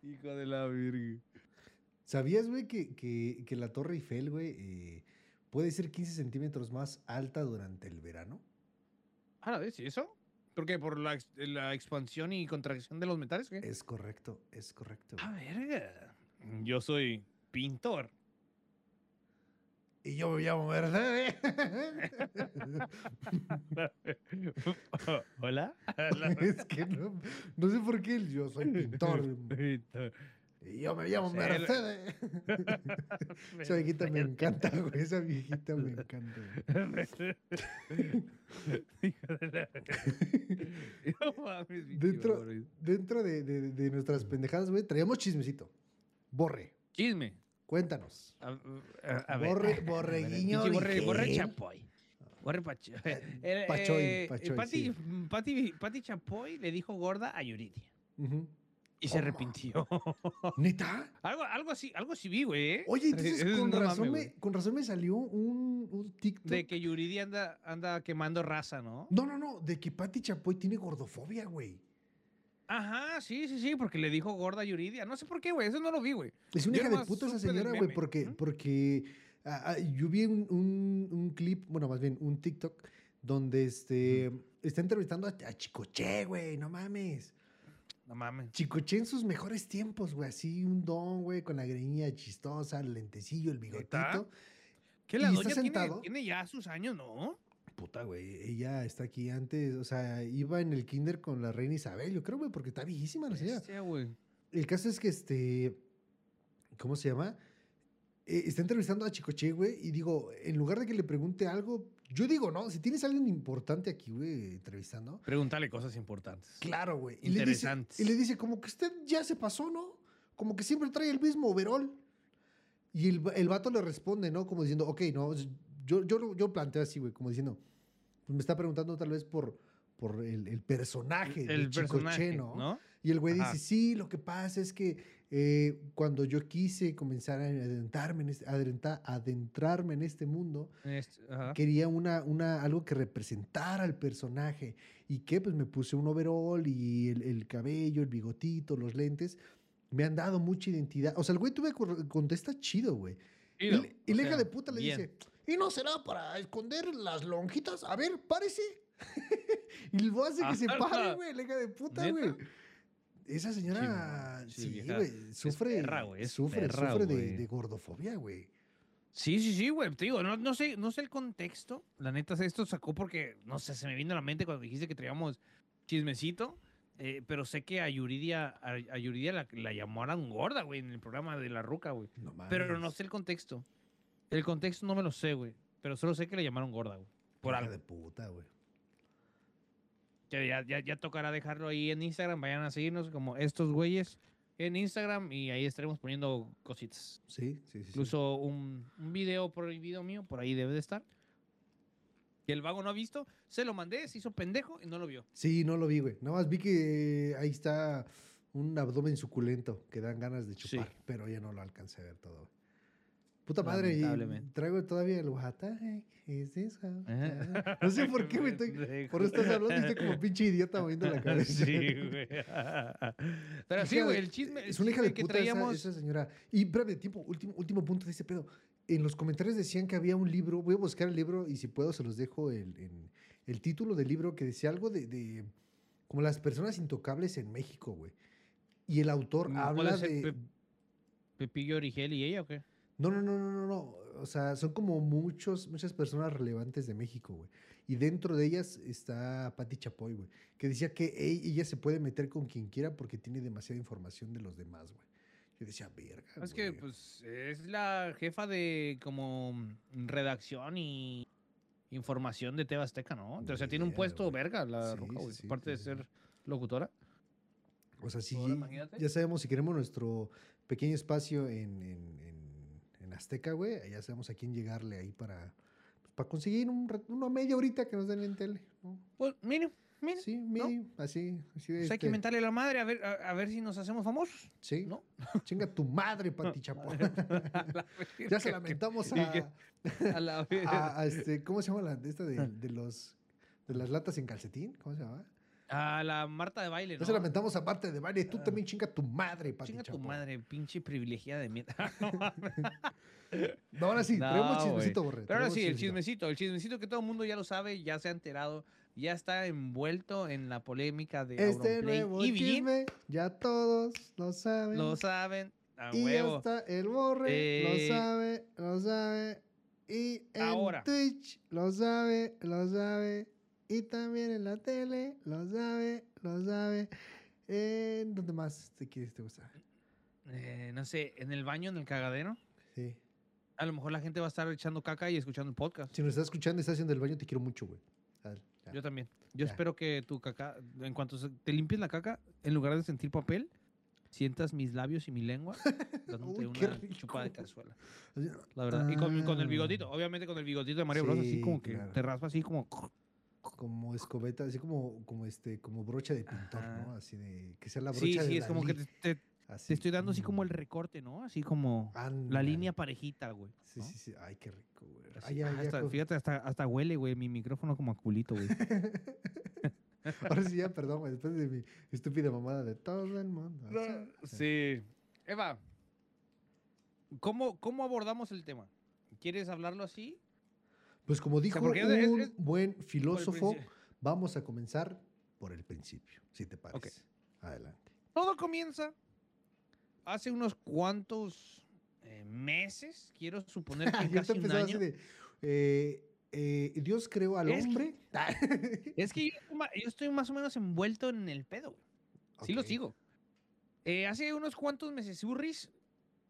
Hijo de la virgen. ¿Sabías, güey, que, que, que la Torre Eiffel, güey, eh, puede ser 15 centímetros más alta durante el verano? Ah, ¿ves eso? ¿Por qué? ¿Por la, la expansión y contracción de los metales? ¿qué? Es correcto, es correcto. Ah, verga. Yo soy pintor. Y yo me llamo Mercedes. ¿Hola? es que no, no sé por qué yo soy pintor. Y yo me llamo Mercedes. Esa viejita me encanta, güey. Esa viejita me encanta. Dentro-. Dentro de, de- de nuestras pendejadas, güey, traíamos chismecito. Borre, Chisme. cuéntanos. A, a- a ver. Borre, A ver, borreguiño borre, borre. Chapoy. Borre Pacho- Eh, Eh, Pachoy, eh, Pachoy, Pati, sí. Pati- Pati Chapoy le dijo gorda a Yuridia. Y se arrepintió. ¿Neta? algo, algo así, algo así vi, güey. ¿eh? Oye, entonces Es- con, no razón me, con razón me salió un, un TikTok. De que Yuridia anda, anda quemando raza, ¿no? No, no, no, de que Pati Chapoy tiene gordofobia, güey. Ajá, sí, sí, sí, porque le dijo gorda a Yuridia. No sé por qué, güey, eso no lo vi, güey. Es una Yo hija de puta esa señora, güey, porque, ¿Mm? porque ah, ah, yo vi un, un- un clip, bueno, más bien un TikTok, donde este, está entrevistando a, a Chicoche, güey, no mames. No mames. Chicoche en sus mejores tiempos, güey, así un don, güey, con la greñilla chistosa, el lentecillo, el bigotito. ¿Qué ¿Y la está doña tiene, sentado? tiene ya sus años, no? Puta, güey, ella está aquí antes, o sea, iba en el kinder con la reina Isabel, yo creo, güey, porque está viejísima la señora. Bestia, güey. El caso es que este. ¿Cómo se llama? Eh, está entrevistando a Chicoche, güey, y digo, en lugar de que le pregunte algo, yo digo, no, si tienes a alguien importante aquí, güey, entrevistando, Pregúntale cosas importantes. claro, güey. Y le dice- Interesantes. Y le dice, como que usted ya se pasó, ¿no? Como que siempre trae el mismo overall. Y el, el vato le responde, ¿no? Como diciendo, ok, no, yo, yo, lo- yo planteo así, güey, como diciendo, pues me está preguntando tal vez por, por el, el personaje El Chicoche, personaje, ¿no? ¿no? Y el güey Ajá. dice, sí, lo que pasa es que eh, cuando yo quise comenzar a adentrarme en este, adrenta- adentrarme en este mundo, Este, quería una, una, algo que representara al personaje. ¿Y qué? Pues me puse un overall y el, el cabello, el bigotito, los lentes. Me han dado mucha identidad. O sea, el güey tuve cor- contesta chido, güey. Y, Chido, y la hija de puta le bien. dice, ¿y no será para esconder las lonjitas? A ver, párese. y lo hace que se pare, güey, la hija de puta, güey. Esa señora, Sí, sí, sí, güey, Es sufre, perra, sufre, perra, sufre de, de gordofobia, güey. Sí, sí, sí, güey. Te digo, no, no sé, no sé el contexto. La neta, esto sacó porque, no sé, se me vino a la mente cuando dijiste que traíamos chismecito. eh, pero sé que a Yuridia, a, a Yuridia la, la llamaron gorda, güey, en el programa de la ruca, güey. No Pero no sé el contexto. El contexto no me lo sé, güey. Pero solo sé que le llamaron gorda, güey. Por algo. de puta, güey. Que ya, ya, ya tocará dejarlo ahí en Instagram. Vayan a seguirnos como estos güeyes en Instagram y ahí estaremos poniendo cositas. Sí, sí, sí. Incluso un, un video prohibido mío, por ahí debe de estar. que el vago no ha visto. Se lo mandé, se hizo pendejo y no lo vio. Sí, no lo vi, güey. Nada más vi que ahí está un abdomen suculento que dan ganas de chupar, Sí. pero ya no lo alcancé a ver todo. güey. Puta madre, y traigo todavía el Oaxaca. ¿Es eso? No sé por qué, güey. estoy- Por eso estás hablando y estoy como pinche idiota moviendo la cabeza. Sí, güey. Pero sí, güey, el chisme, Es una hija de que puta esa- traíamos. esa, señora. Y espérame, tiempo, último, último punto de ese pedo. En los comentarios decían que había un libro, voy a buscar el libro y si puedo se los dejo el, en- el título del libro que decía algo de, de como las personas intocables en México, güey. Y el autor ¿Cuál habla de... Pep- Pepillo Origel y ella o qué? No, no, no, no, no, no. O sea, son como muchos, muchas personas relevantes de México, güey. Y dentro de ellas está Patti Chapoy, güey. Que decía que ella se puede meter con quien quiera porque tiene demasiada información de los demás, güey. Yo decía, verga. Es que, güey". pues, es la jefa de como redacción y información de Teba Azteca, ¿no? O sea, tiene un puesto güey. verga la Sí, roca, güey. sí, Aparte de sí, ser locutora. O sea, sí, Ahora ya sabemos si queremos nuestro pequeño espacio en, en, en- en Azteca, güey, ya sabemos a quién llegarle ahí para, pues, para conseguir un, una media horita que nos den en tele. ¿no? Pues, mínimo, mínimo. Sí, mínimo, así. así de Pues hay que este, mentarle a la madre a ver, a, a ver si nos hacemos famosos. Sí, ¿no? chinga tu madre, Pati Chapoy. Ya se lamentamos a, a la a- este, ¿cómo se llama la de esta de, de los de las latas en calcetín? ¿Cómo se llama? A la Marta de baile, ¿no? se lamentamos a Marte de baile. Tú también chinga tu madre, Pati Chinga tu madre, pinche privilegiada de mierda. No ahora sí, No, traemos güey. chismecito, Borre. Pero ahora sí, el chismecito. el chismecito que todo el mundo ya lo sabe, ya se ha enterado, ya está envuelto en la polémica de Este Auronplay nuevo y chisme, ya todos lo saben. Lo saben, a y huevo. hasta el Borre Eh, lo sabe, lo sabe. Y en Ahora. Twitch lo sabe, lo sabe. Y también en la tele lo sabe, lo sabe. ¿En dónde más te quieres te gusta? Eh, no sé, en el baño, en el cagadero. Sí. A lo mejor la gente va a estar echando caca y escuchando el podcast. Si nos estás escuchando y estás haciendo el baño, te quiero mucho, güey. Yo también. Yo Ya. espero que tu caca, en cuanto te limpies la caca, en lugar de sentir papel, sientas mis labios y mi lengua dándote Uy, una chupada de cazuela. La verdad. Y con, con el bigotito. Obviamente con el bigotito de Mario Bros. Así Sí, como que claro. te raspa así como... Como escobeta, así como, como este, como brocha de pintor, Ajá. ¿no? Así de que sea la brocha Sí, de sí, es como que te, te- así. te estoy dando así como el Mm. recorte, ¿no? Así como la línea parejita, güey. Sí, ¿no? sí, sí. Ay, qué rico, güey. Ay, ya, ya, fíjate, hasta, hasta huele, güey, mi micrófono como a culito, güey. Ahora sí, ya, perdón, güey. Después de mi estúpida mamada de todo el mundo. sabe". Sí. Eva, ¿cómo, ¿cómo abordamos el tema? ¿Quieres hablarlo así? Pues como dijo un es- buen filósofo, vamos a comenzar por el principio, si te parece. Adelante. Todo comienza hace unos cuantos eh, meses, quiero suponer que casi un año. de, eh, eh, Dios creó al Es que- hombre. Es que yo, estoy ma- yo estoy más o menos envuelto en el pedo, güey. Sí lo sigo. Hace unos cuantos meses, Urris.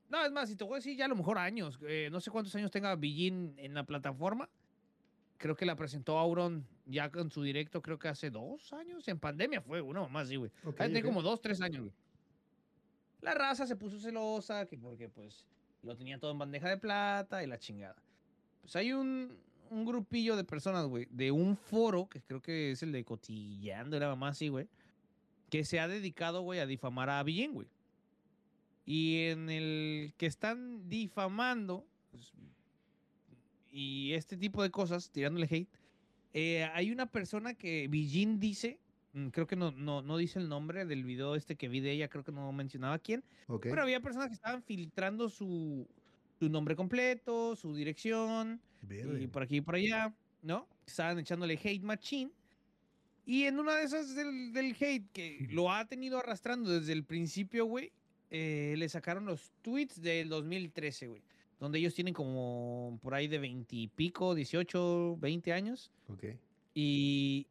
No, es más, si te voy a decir ya a lo mejor años. no sé cuántos años tenga Billin en la plataforma. Creo que la presentó Auron ya con su directo, creo que hace dos años. En pandemia fue uno más, sí, güey. Ok, Ha de tener ok. como dos, tres años, güey. La raza se puso celosa, que porque pues lo tenía todo en bandeja de plata y la chingada. Pues hay un, un grupillo de personas, güey, de un foro, que creo que es el de Cotillando, era mamá así, güey, que se ha dedicado, güey, a difamar a Billín, güey. Y en el que están difamando pues, y este tipo de cosas, tirándole hate, eh, hay una persona que Billín dice, mm, creo que no, no, no dice el nombre del video este que vi de ella, creo que no mencionaba quién, Ok. pero había personas que estaban filtrando su, su nombre completo, su dirección, y Verde. por aquí y por allá, ¿no? Estaban echándole hate machine. Y en una de esas del, del hate que lo ha tenido arrastrando desde el principio, güey, eh, le sacaron los tweets del 2013, güey. Donde ellos tienen como por ahí de 20 y pico, 18, 20 años. Ok. Y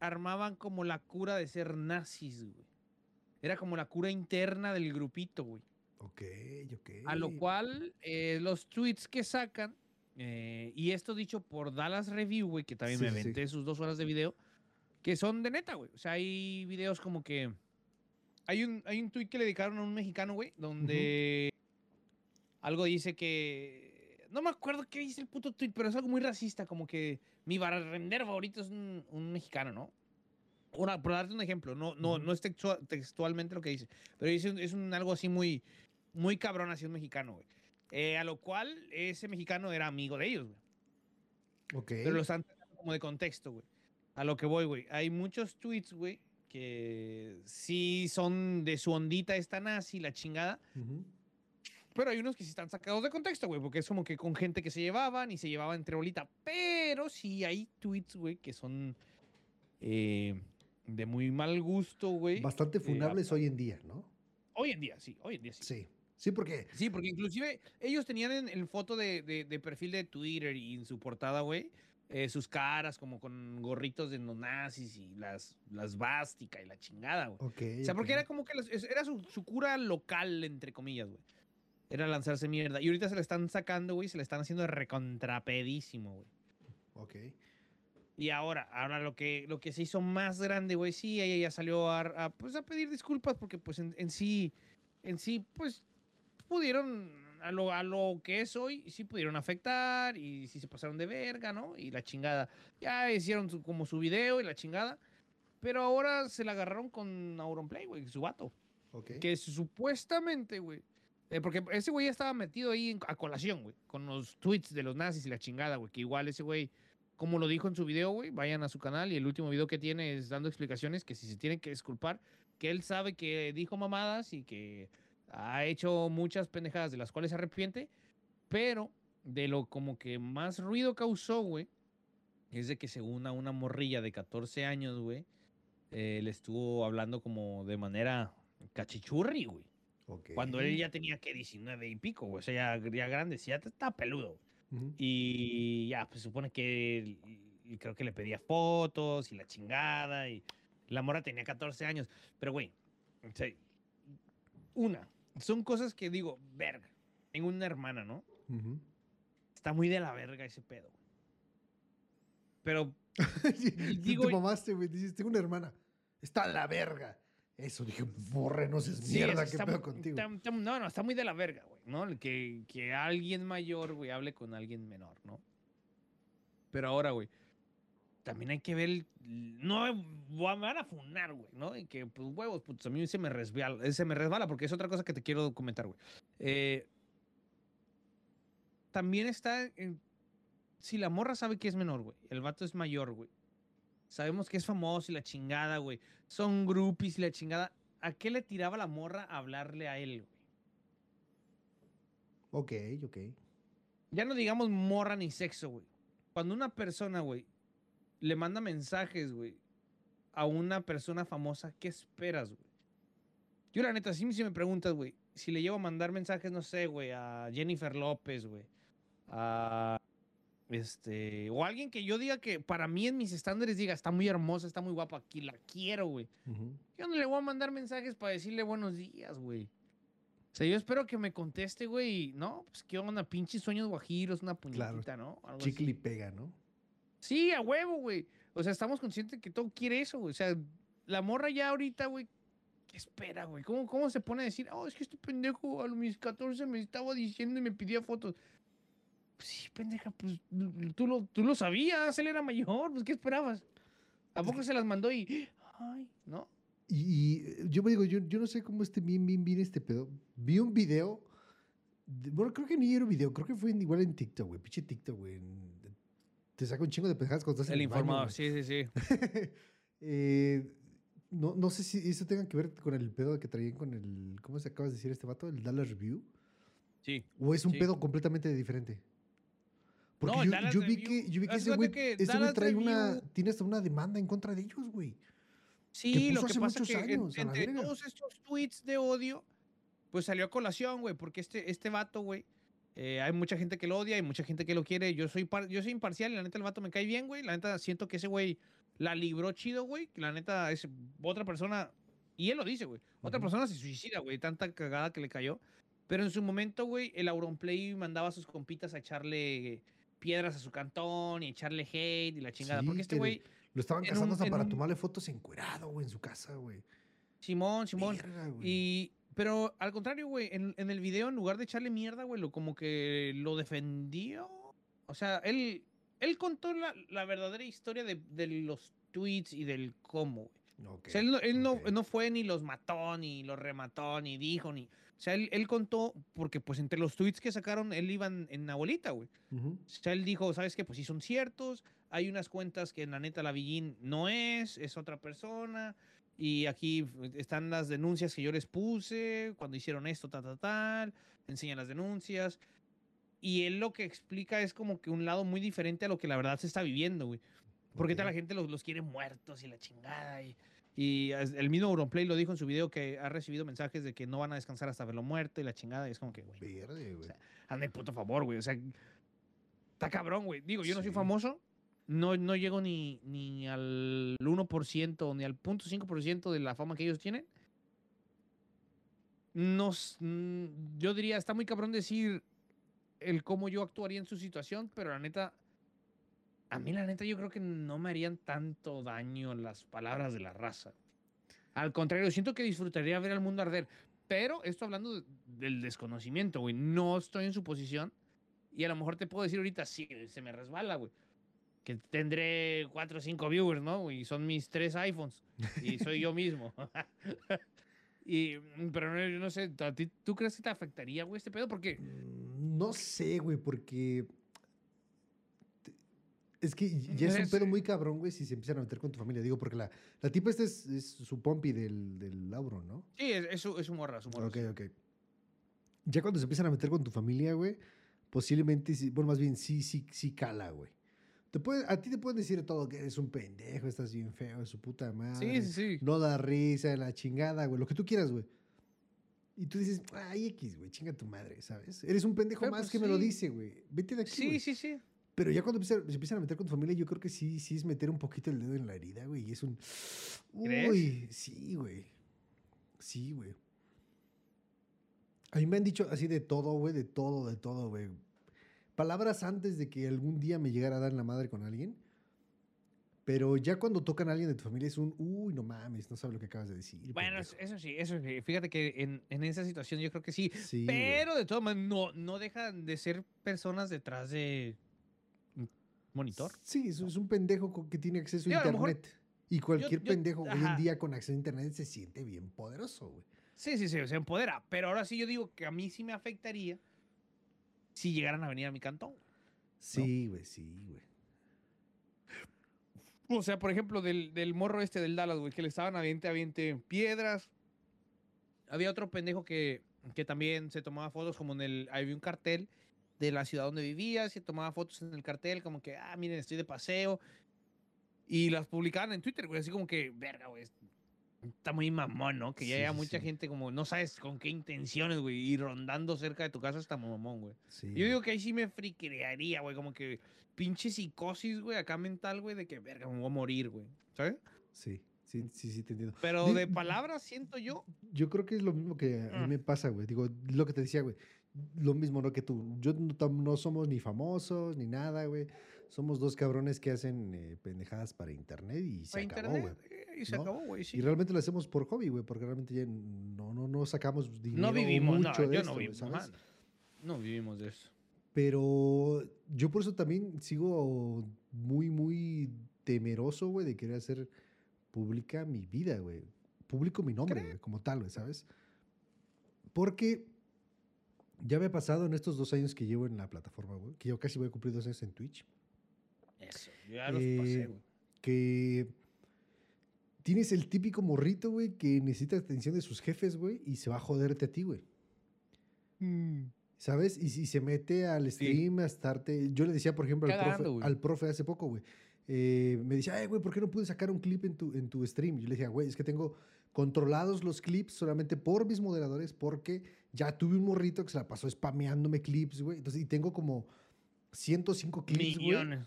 armaban como la cura de ser nazis, güey. Era como la cura interna del grupito, güey. Ok, ok. A lo cual, eh, los tweets que sacan, eh, y esto dicho por Dallas Review, güey, que también Sí, me sí, sí. aventé sus dos horas de video, que son de neta, güey. O sea, hay videos como que. Hay un, hay un tweet que le dedicaron a un mexicano, güey, donde algo dice que. No me acuerdo qué dice el puto tweet, pero es algo muy racista, como que mi barrendero favorito es un, un mexicano, ¿no? Una, por darte un ejemplo, no, no, no es textua- textualmente lo que dice, pero dice es un, algo así muy, muy cabrón, así un mexicano, güey. Eh, a lo cual ese mexicano era amigo de ellos, güey. Ok. Pero lo están como de contexto, güey. A lo que voy, güey. Hay muchos tweets, güey, que sí son de su ondita esta nazi, la chingada. Ujú. Pero hay unos que sí están sacados de contexto, güey, porque es como que con gente que se llevaban y se llevaban entre bolita. Pero sí hay tweets, güey, que son eh, de muy mal gusto, güey. Bastante eh, funables hoy en día, ¿no? Hoy en día, sí, hoy en día sí. Sí. Sí, porque. Sí, porque inclusive ellos tenían en el foto de, de- de perfil de Twitter y en su portada, güey, eh, sus caras como con gorritos de los nazis y las, las y la chingada, güey. Ok. O sea, porque era como que las- era su, su cura local, entre comillas, güey. Era lanzarse mierda. Y ahorita se le están sacando, güey, se le están haciendo recontrapedísimo, güey. Ok. Y ahora, ahora lo que, lo que se hizo más grande, güey, sí, ella ya salió a, a, pues, a pedir disculpas porque, pues, en, en sí, en sí, pues, pudieron, a lo, a lo que es hoy, sí pudieron afectar y sí se pasaron de verga, ¿no? Y la chingada. Ya hicieron su- como su video y la chingada. Pero ahora se la agarraron con Auronplay, güey, su vato. Ok. Que supuestamente, güey. Eh, porque ese güey ya estaba metido ahí en- a colación, güey. Con los tweets de los nazis y la chingada, güey. Que igual ese güey, como lo dijo en su video, güey, vayan a su canal y el último video que tiene es dando explicaciones que si se tienen que disculpar, que él sabe que dijo mamadas y que ha hecho muchas pendejadas de las cuales se arrepiente, pero de lo como que más ruido causó, güey, es de que según a una morrilla de 14 años, güey, eh, le estuvo hablando como de manera cachichurri, güey. Ok. Cuando él ya tenía que 19 y pico, güey. O sea, ya, ya grande, ya está peludo. Ujú. Y ya, pues supone que él- y creo que le pedía fotos y la chingada. Y la mora tenía 14 años. Pero, güey, o sea, una, son cosas que digo, verga. Tengo una hermana, ¿no? Ujú. Está muy de la verga ese pedo. güey. Pero digo- te mamaste, güey. Dices, tengo una hermana. Está a la verga. Eso dije, borre, no seas Sí, mierda, es- qué está pedo contigo. está- está- no, no, está muy de la verga, güey, ¿no? Que, que alguien mayor, güey, hable con alguien menor, ¿no? Pero ahora, güey, también hay que ver, el- no, me van a funar, güey, ¿no? Y que, pues, huevos, pues a mí se me resbala, se me resbala porque es otra cosa que te quiero comentar, güey. Eh, también está, en- si la morra sabe que es menor, güey, el vato es mayor, güey. Sabemos que es famoso y la chingada, güey. Son groupies y la chingada. ¿A qué le tiraba la morra a hablarle a él, güey? Ok, ok. Ya no digamos morra ni sexo, güey. Cuando una persona, güey, le manda mensajes, güey, a una persona famosa, ¿qué esperas, güey? Yo, la neta, sí, si me preguntas, güey, si le llevo a mandar mensajes, no sé, güey, a Jennifer López, güey, a. Este. O alguien que yo diga que para mí en mis estándares diga, está muy hermosa, está muy guapa, aquí la quiero, güey. Yo no le voy a mandar mensajes para decirle buenos días, güey. O sea, yo espero que me conteste, güey. No, pues qué onda, pinches sueños guajiros, una Claro. puñetita, ¿no? Algo así. Chicle y pega, ¿no? Sí, a huevo, güey. O sea, estamos conscientes que todo quiere eso, güey. O sea, la morra ya ahorita, güey, ¿qué espera, güey? ¿Cómo, ¿Cómo se pone a decir, oh, es que este pendejo a los mis 14 me estaba diciendo y me pedía fotos? Pues sí, pendeja, pues tú lo, tú lo sabías, él era mayor, pues ¿qué esperabas? ¿A poco se las mandó y, ay, no? Y, y, yo me digo, yo, yo no sé cómo este bien, bien, bien este pedo. Vi un video. de- bueno, creo que ni era un video, creo que fue en- igual en TikTok, güey. Pinche TikTok, güey. en- Te saca un chingo de pendejadas cuando estás en El el baño, informador, sí, sí, sí. Eh, no, no sé si eso tenga que ver con el pedo que traían con el. ¿Cómo se acabas de decir este vato? El Dallas Review. Sí. ¿O es un Sí. pedo completamente diferente? Porque No, yo, Dallas yo vi que, yo vi que ese güey que trae una. Tiene hasta una demanda en contra de ellos, güey. Sí, lo puso que hace pasa muchos que años, entre todos estos tweets de odio, pues salió a colación, güey, porque este, este vato, güey, eh, hay mucha gente que lo odia y mucha gente que lo quiere. Yo soy, par- yo soy imparcial y la neta el vato me cae bien, güey. La neta siento que ese güey la libró chido, güey. que La neta es otra persona, y él lo dice, güey. Otra persona se suicida, güey, tanta cagada que le cayó. Pero en su momento, güey, el Auronplay mandaba a sus compitas a echarle piedras a su cantón y echarle hate y la chingada. Sí, porque este güey, Lo estaban cazando un- hasta para un- tomarle fotos encuerado, güey, en su casa, güey. Simón, Simón. Y pero al contrario, güey, en, en el video, en lugar de echarle mierda, güey, lo, como que lo defendió. O sea, él, él contó la, la verdadera historia de, de los tweets y del cómo, güey. Ok, O sea, él, no, él no- no fue ni los mató, ni los remató, ni dijo, ni... O sea, él, él contó, porque pues entre los tweets que sacaron, él iba en, en la bolita, güey. Ujú. O sea, él dijo, ¿sabes qué? Pues sí son ciertos. Hay unas cuentas que la neta la Villín no es, es otra persona. Y aquí están las denuncias que yo les puse cuando hicieron esto, tal, tal, tal. Enseña las denuncias. Y él lo que explica es como que un lado muy diferente a lo que la verdad se está viviendo, güey. Porque Ok. toda la gente los, los quiere muertos y la chingada. Y, y el mismo Auronplay lo dijo en su video que ha recibido mensajes de que no van a descansar hasta verlo muerto y la chingada. Y es como que, güey, Verde, güey. sea, hazme puto favor, güey. O sea, está cabrón, güey. Digo, yo no soy famoso. No, no llego ni, ni al 1% ni al 0.5% de la fama que ellos tienen. Nos, mm, yo diría, está muy cabrón decir el cómo yo actuaría en su situación, pero la neta, a mí la neta yo creo que no me harían tanto daño las palabras de la raza. Al contrario, siento que disfrutaría ver al mundo arder. Pero esto hablando de- del desconocimiento, güey. No estoy en su posición. Y a lo mejor te puedo decir ahorita, sí, se me resbala, güey. Que tendré cuatro o cinco viewers, ¿no? Y son mis tres iPhones. Y soy yo mismo. y, mm, pero no, yo no sé, ¿a ti- ¿tú crees que te afectaría, güey, este pedo? Porque Mm, No sé, güey, porque. Es que ya es un Es- pedo muy cabrón, güey, si se empiezan a meter con tu familia. Digo, porque la, la tipa esta es, es su pompi del, del Lauro, ¿no? sí, es, es, su- es un morra, su morra. Ok, ok. Ya cuando se empiezan a meter con tu familia, güey, posiblemente, sí- bueno, más bien sí, sí, sí cala, güey. Te puede, a ti te pueden decir todo que eres un pendejo, estás bien feo, de su puta madre. Sí, sí, sí. No da risa, la chingada, güey, lo que tú quieras, güey. Y tú dices, ay, X, güey, chinga tu madre, ¿sabes? Eres un pendejo Pero, más pues, que me lo sí. dice, güey. Vete de aquí, Sí, güey. sí, sí. Pero ya cuando empiezan- se empiezan a meter con tu familia, yo creo que sí, sí es meter un poquito el dedo en la herida, güey. Y es un. ¿Crees? Uy, sí, güey. Sí, güey. A mí me han dicho así de todo, güey, de todo, de todo, güey. Palabras antes de que algún día me llegara a dar la madre con alguien. Pero ya cuando tocan a alguien de tu familia es un, uy, no mames, no sabes lo que acabas de decir. Bueno, pendejo". eso sí, eso sí. Fíjate que en, en esa situación yo creo que sí. Sí. Pero de todas maneras, no, no dejan de ser personas detrás de monitor. Sí, es, es un pendejo que tiene acceso a a lo mejor- internet. Y cualquier yo- pendejo hoy en día con acceso a internet se siente bien poderoso, güey. Sí, sí, sí, se empodera. Pero ahora sí yo digo que a mí sí me afectaría si llegaran a venir a mi cantón. Sí, güey, sí, güey. O sea, por ejemplo, del, del morro este del Dallas, güey, que le estaban aviente, aviente piedras. Había otro pendejo que, que también se tomaba fotos como en el... Había un cartel de la ciudad donde vivía, se tomaba fotos en el cartel como que, ah, miren, estoy de paseo. Y las publicaban en Twitter, güey, así como que, verga, güey, está muy mamón, ¿no? Que ya Sí, haya mucha sí. gente como, no sabes con qué intenciones, güey, y rondando cerca de tu casa está mamón, güey. Sí, Yo digo que ahí sí me friquearía, güey, como que pinche psicosis, güey, acá mental, güey, de que, verga, me voy a morir, güey, ¿sabes? Sí, sí, sí, sí, te entiendo. Pero Di- de palabras siento yo. Yo creo que es lo mismo que a mí Mm. me pasa, güey. Digo, lo que te decía, güey. Lo mismo, ¿no? Que tú. Yo no, no somos ni famosos ni nada, güey. Somos dos cabrones que hacen eh, pendejadas para internet y se para acabó, güey. eh, y se ¿no? acabó, güey, sí. Y realmente lo hacemos por hobby, güey, porque realmente ya no, no, no sacamos dinero No vivimos, no, mucho de yo esto, no vivo, ¿sabes? no vivimos de eso. Pero yo por eso también sigo muy, muy temeroso, güey, de querer hacer pública mi vida, güey. Público mi nombre, güey, como tal, güey, ¿sabes? Porque ya me ha pasado en estos dos años que llevo en la plataforma, güey, que yo casi voy a cumplir dos años en Twitch, Eso, ya los pasé, Eh, güey. que tienes el típico morrito, güey, que necesita atención de sus jefes, güey, y se va a joderte a ti, güey. ¿Sabes? Y si se mete al Sí. stream a estarte. Yo le decía, por ejemplo, al profe, al profe hace poco, güey. eh, me decía, ay, güey, ¿por qué no pude sacar un clip en tu, en tu stream? Yo le decía, güey, es que tengo controlados los clips solamente por mis moderadores porque ya tuve un morrito que se la pasó spameándome clips, güey. Entonces, y tengo como 105 clips, güey. Millones.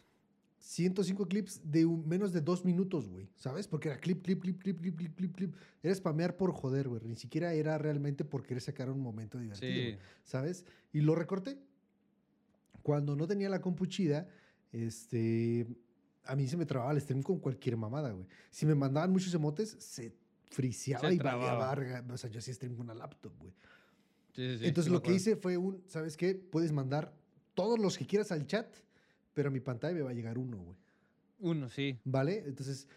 105 clips de un- menos de dos minutos, güey. ¿Sabes? Porque era clip, clip, clip, clip, clip, clip, clip, clip. Era spamear por joder, güey. Ni siquiera era realmente por querer sacar un momento divertido, Sí. güey. ¿Sabes? Y lo recorté. Cuando no tenía la compu chida, este, a mí se me trababa el stream con cualquier mamada, güey. Si me mandaban muchos emotes, se friseaba Se y varga. O sea, yo sí stream con una laptop, güey. Sí, sí, sí, Entonces lo que hice fue un, ¿sabes qué? Puedes mandar todos los que quieras al chat, pero a mi pantalla me va a llegar uno, güey. Uno, sí. ¿Vale? Entonces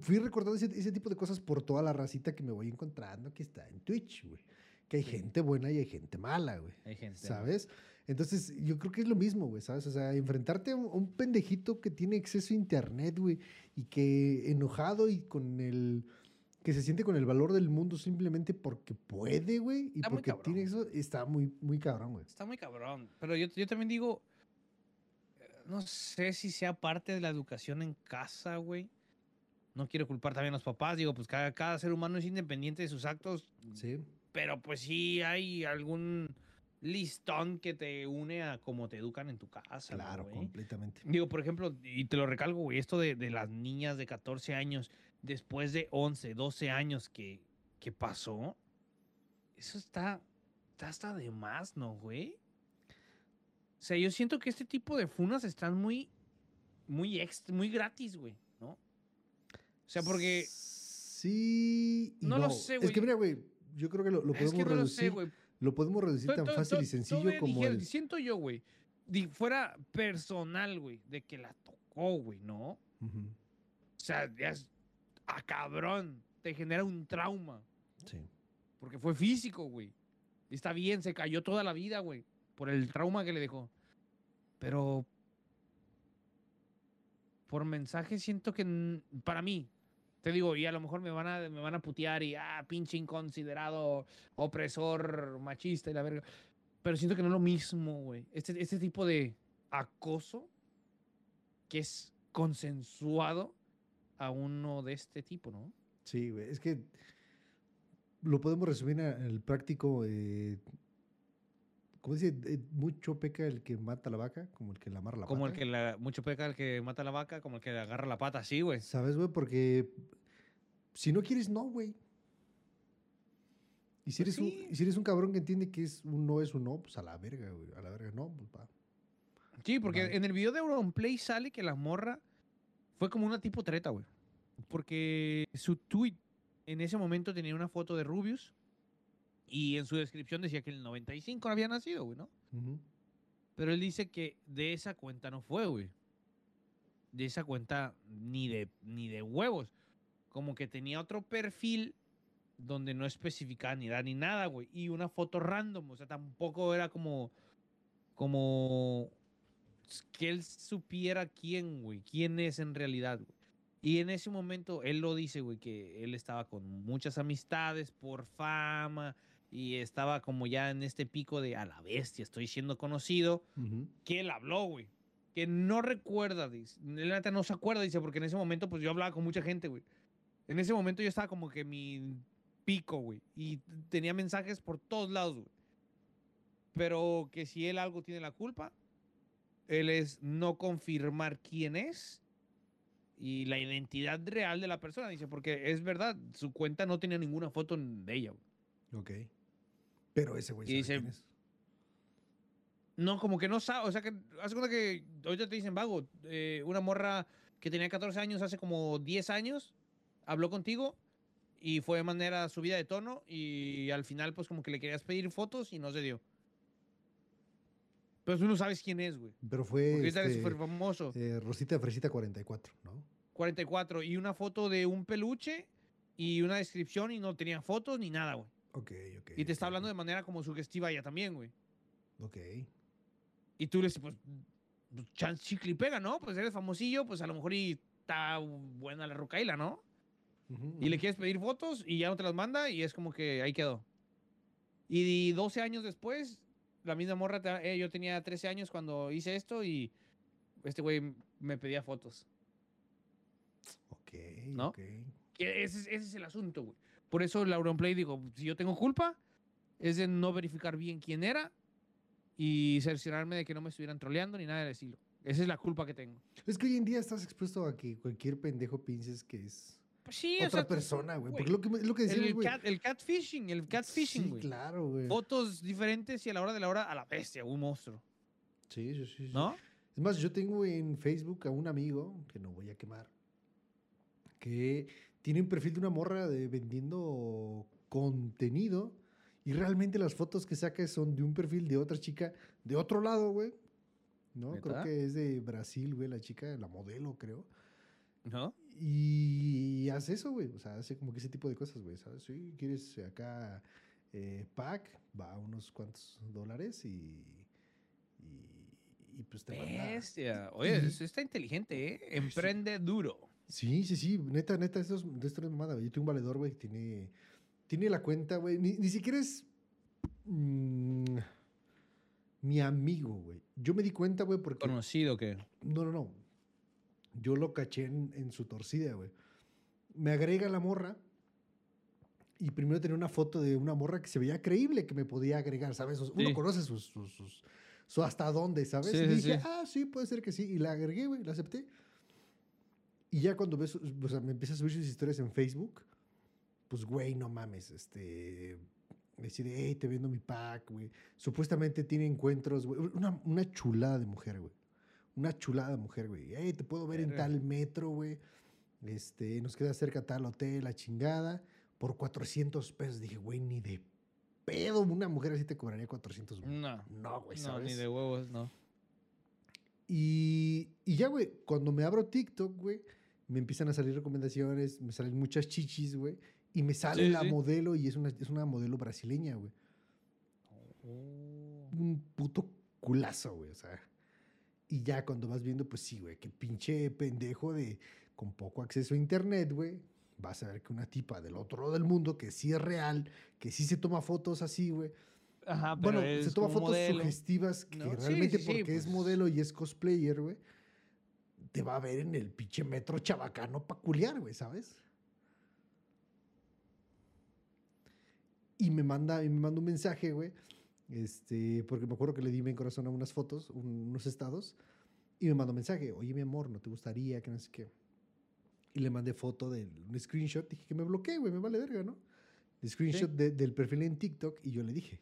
fui recordando ese, ese tipo de cosas por toda la racita que me voy encontrando que está en Twitch, güey. Que hay gente buena y hay gente mala, güey. Hay gente. ¿Sabes? Entonces, yo creo que es lo mismo, güey, ¿sabes? O sea, enfrentarte a un, a un pendejito que tiene acceso a internet, güey, y que enojado y con el. Que se siente con el valor del mundo simplemente porque puede, güey, y Está porque tiene eso, está muy, muy cabrón, güey. Está muy cabrón. Pero yo, yo también digo, no sé si sea parte de la educación en casa, güey. No quiero culpar también a los papás. Digo, pues cada, cada ser humano es independiente de sus actos. Sí. Pero pues sí hay algún listón que te une a cómo te educan en tu casa. Claro, güey. completamente. Digo, por ejemplo, y te lo recalco, güey, esto de, de las niñas de 14 años, después de 11, 12 años que, que pasó, eso está, está hasta de más, ¿no, güey? O sea, yo siento que este tipo de funas están muy, muy, ex- muy gratis, güey, ¿no? O sea, porque... Sí. y No lo sé, Es güey. que mira, güey, yo creo que lo, lo Es podemos que no lo reducir. sé. Lo podemos reducir To- tan to- fácil to- y sencillo como dijera- el. Siento yo, güey, di- fuera personal, güey, de que la tocó, güey, ¿no? O sea, ya es a cabrón, te genera un trauma. Sí. Porque fue físico, güey. Está bien, se cayó toda la vida, güey. Por el trauma que le dejó. Pero. Por mensaje siento que. Para mí. Te digo, y a lo mejor me van a, me van a putear y. Ah, pinche inconsiderado, opresor, machista y la verga. Pero siento que no es lo mismo, güey. Este, este tipo de acoso. Que es consensuado. A uno de este tipo, ¿no? Sí, güey. Es que lo podemos resumir en el práctico. Eh, ¿Cómo dice? Eh, mucho peca el que mata la vaca, como el que la amarra la Como el pata. que la, mucho peca el que mata la vaca, como el que le agarra la pata, sí, güey. ¿Sabes, güey? Porque si no quieres, no, güey. Y si, Pues eres un, sí. si eres un cabrón que entiende que es un no es un no, pues a la verga, güey. A la verga, no, pues va. Sí, porque en el video de Auronplay sale que la morra fue como una tipo treta, güey. Porque su tweet en ese momento tenía una foto de Rubius y en su descripción decía que en el 95 había nacido, güey, ¿no? Pero él dice que de esa cuenta no fue, güey. De esa cuenta ni de, ni de huevos. Como que tenía otro perfil donde no especificaba ni edad ni nada, güey. Y una foto random. O sea, tampoco era como. Como. Que él supiera quién, güey. Quién es en realidad, güey. Y en ese momento él lo dice, güey, que él estaba con muchas amistades por fama y estaba como ya en este pico de a la bestia, estoy siendo conocido que él habló, güey. Que no recuerda, dice. Neta no se acuerda, dice, porque en ese momento, pues yo hablaba con mucha gente, güey. En ese momento yo estaba como que mi pico, güey. Y tenía mensajes por todos lados, güey. Pero que si él algo tiene la culpa, él es no confirmar quién es y la identidad real de la persona, dice, porque es verdad, su cuenta no tenía ninguna foto de ella. Ok. Pero ese güey sabe dice- quién es. No, como que no sabe. O sea, que hace cuenta que ahorita te dicen, vago, eh, una morra que tenía 14 años hace como 10 años, habló contigo y fue de manera subida de tono y al final, pues como que le querías pedir fotos y no se dio. Pero tú no sabes quién es, güey. Pero Porque fue es este, súper famoso. eh, Rosita Fresita 44, ¿no? 44 y una foto de un peluche y una descripción y no tenía fotos ni nada, güey. Ok, ok. Y te está hablando de manera como sugestiva ella también, güey. Ok. Y tú le dices, pues, pues, chance chicle y pega, ¿no? Pues eres famosillo, pues a lo mejor y está buena la rucaila, ¿no? Ujú, Y le quieres pedir fotos y ya no te las manda y es como que ahí quedó. Y 12 años después, la misma morra, eh, yo tenía 13 años cuando hice esto y este güey me pedía fotos. Ok, ¿no? ese, es- ese es el asunto, güey. Por eso Lauren Play digo, si yo tengo culpa, es de no verificar bien quién era y cerciorarme de que no me estuvieran troleando ni nada del estilo. Esa es la culpa que tengo. Es que hoy en día estás expuesto a que cualquier pendejo pienses que es Pues sí, o otra sea, persona, güey. Porque lo que, lo que decimos, el, cat, el catfishing, el catfishing, Sí, güey. claro, güey. Fotos diferentes y a la hora de la hora a la bestia, un monstruo. Sí, sí, sí, sí. ¿No? Es más, yo tengo en Facebook a un amigo, que no voy a quemar, que tiene un perfil de una morra de vendiendo contenido y realmente las fotos que saca son de un perfil de otra chica de otro lado, güey. ¿No? Creo que es de Brasil, güey, la chica, la modelo, creo. ¿No? Y hace eso, güey. O sea, hace como que ese tipo de cosas, güey. ¿Sabes? Sí, quieres acá eh, pack, va a unos cuantos dólares y. Y, y pues te manda. Bestia. Oye, Y- eso está inteligente, ¿eh? Emprende duro. Sí, sí, sí. Neta, neta, esto es, de esto no es mamada, güey. Yo tengo un valedor, güey, que tiene. Tiene la cuenta, güey. Ni, ni siquiera es. mm, mi amigo, güey. Yo me di cuenta, güey, porque. Conocido que. No, no, no. Yo lo caché en, en su torcida, güey. Me agrega la morra. Y primero tenía una foto de una morra que se veía creíble que me podía agregar, ¿sabes? Uno Sí. conoce sus, sus, sus- su hasta dónde, ¿sabes? Sí, y dije, sí. ah, sí, puede ser que sí. Y la agregué, güey, la acepté. Y ya cuando ves, o sea, me empieza a subir sus historias en Facebook, pues, güey, no mames, este. Decir, hey, te vendo mi pack, güey. Supuestamente tiene encuentros, güey. Una, una chulada de mujer, güey. Una chulada mujer, güey. Hey, te puedo ver en tal metro, güey. Este, nos queda cerca tal hotel, la chingada. Por 400 pesos. Dije, güey, ni de pedo una mujer así te cobraría 400, güey. No. No, güey, No, ¿sabes? ni de huevos, no. Y, y ya, güey, cuando me abro TikTok, güey, me empiezan a salir recomendaciones, me salen muchas chichis, güey, y me sale Sí, la sí. modelo y es una, es una modelo brasileña, güey. Un puto culazo, güey, o sea. Y ya cuando vas viendo, pues sí, güey, que pinche pendejo de con poco acceso a internet, güey, vas a ver que una tipa del otro lado del mundo, que sí es real, que sí se toma fotos así, güey, Ajá, pero bueno, se toma fotos modelo. sugestivas que realmente sí, sí, porque es pues. modelo y es cosplayer, güey, te va a ver en el pinche metro chabacano peculiar, güey, ¿sabes? Y me manda, y me manda un mensaje, güey, este, porque me acuerdo que le di mi corazón a unas fotos, un- unos estados, y me mandó un mensaje, oye, mi amor, ¿no te gustaría que no sé qué? Y le mandé foto de un screenshot, dije que me bloqueé, güey, me vale verga, ¿no? El screenshot de- del perfil en TikTok y yo le dije,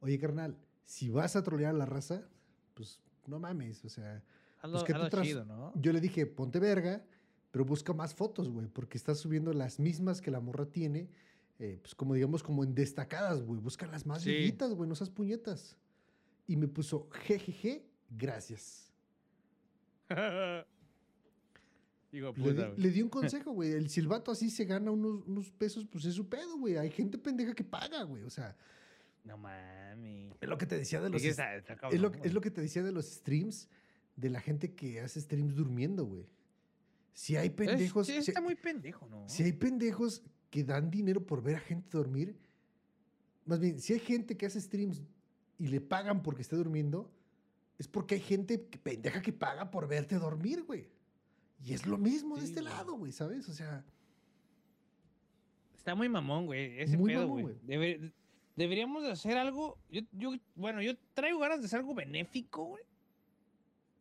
oye, carnal, si vas a trolear a la raza, pues no mames, o sea, pues que hazlo tras- chido, ¿no? yo le dije, ponte verga, pero busca más fotos, güey, porque estás subiendo las mismas que la morra tiene, eh, pues como digamos, como en destacadas, güey, busca las más Sí. viejitas, güey, no esas puñetas. Y me puso, jejeje, gracias. Digo, Le, puta, di, güey. le di un consejo, güey, el silbato así se gana unos, unos pesos, pues es su pedo, güey, hay gente pendeja que paga, güey, o sea, No mami. es lo que te decía de Es los... est- está, está Es cabrón, lo, güey. es lo que te decía de los streams, de la gente que hace streams durmiendo, güey. Si hay Es- pendejos, si, está muy pendejo, ¿no? si hay pendejos que dan dinero por ver a gente dormir, más bien, si hay gente que hace streams y le pagan porque esté durmiendo, es porque hay gente que- pendeja que paga por verte dormir, güey. Y es lo mismo de este güey. lado, güey, ¿sabes? O sea, Está muy mamón, güey. Ese Muy pedo, mamón, güey. güey. Debe- deberíamos de hacer algo. Yo, yo, bueno, yo traigo ganas de hacer algo benéfico, güey.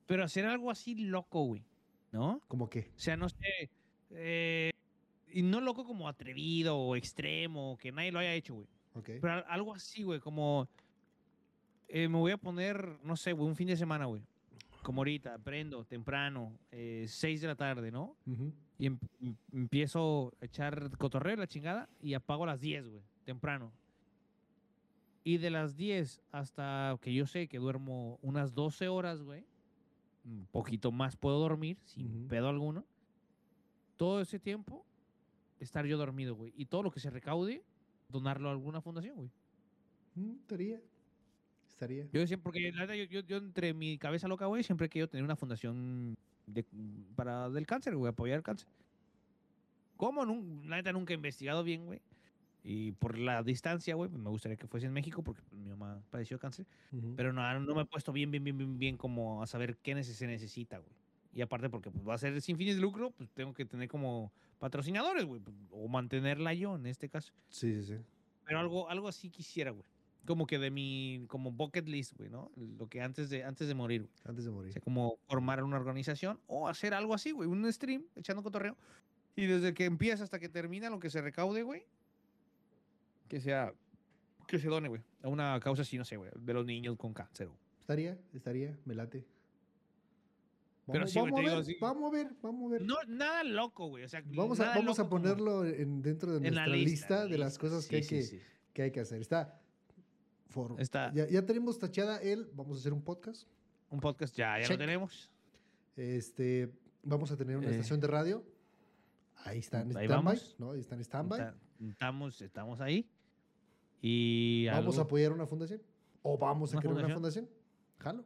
Pero hacer algo así loco, güey. ¿No? como que, O sea, no sé. eh, y no loco como atrevido o extremo, que nadie lo haya hecho, güey. ok. Pero al- algo así, güey, como... eh, me voy a poner, no sé, güey, un fin de semana, güey. Como ahorita, prendo temprano, eh, 6 de la tarde, ¿no? Ujú. Y em- em- empiezo a echar cotorreo, la chingada, y apago a las 10, güey, temprano. Y de las 10 hasta que yo sé que duermo unas 12 horas, güey, un poquito más puedo dormir, sin Ujú. pedo alguno. Todo ese tiempo, estar yo dormido, güey. Y todo lo que se recaude, donarlo a alguna fundación, güey. Mm, estaría. Estaría. Yo siempre, porque la neta, yo, yo, yo entre mi cabeza loca, güey, siempre he querido tener una fundación de, para del cáncer, güey, apoyar el cáncer. ¿Cómo? Nun- la neta nunca he investigado bien, güey. Y por la distancia, güey, pues me gustaría que fuese en México porque pues, mi mamá padeció de cáncer. Pero no, no me he puesto bien, bien, bien, bien, bien como a saber qué neces- se necesita, güey. Y aparte porque pues, va a ser sin fines de lucro, pues tengo que tener como patrocinadores, güey. pues, O mantenerla yo, en este caso. Sí, sí, sí. Pero algo, algo así quisiera, güey. Como que de mi, como bucket list, güey, ¿no? Lo que antes de, antes de morir, güey. Antes de O morir. sea, como formar una organización o hacer algo así, güey. Un stream, echando cotorreo. Y desde que empieza hasta que termina lo que se recaude, güey. Que sea, que se done, güey. A una causa así, no sé, güey. De los niños con cáncer. güey. Estaría, estaría, me late. Pero Vamos, sí, vamos a ver, sí. vamos a ver, vamos a ver. No, nada loco, güey. O sea, vamos a, vamos a ponerlo en, dentro de en nuestra la lista, lista, de las cosas que, hay Sí, que, sí, sí. que hay que hacer. Está, for- Está- Ya, ya tenemos tachada el, vamos a hacer un podcast. Un podcast ya, ya Check. lo tenemos. Este, vamos a tener una Eh. estación de radio. Ahí está en Ahí standby. ¿no? Ahí está en standby. Está- Estamos, estamos ahí. Y Vamos a algo- apoyar una fundación. O vamos a ¿Una crear una fundación. Jalo.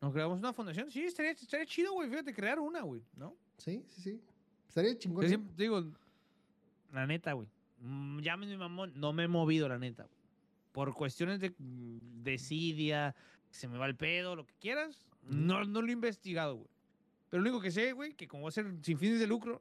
Nos creamos una fundación. Sí, estaría, estaría chido, güey. Fíjate, crear una, güey, ¿no? Sí, sí, sí. Estaría chingón. Yo siempre te digo, la neta, güey. mm, Llámenme mamón, no me he movido, la neta. güey. Por cuestiones de mm, desidia, se me va el pedo, lo que quieras. No, no lo he investigado, güey. Pero lo único que sé, güey, que como va a ser sin fines de lucro,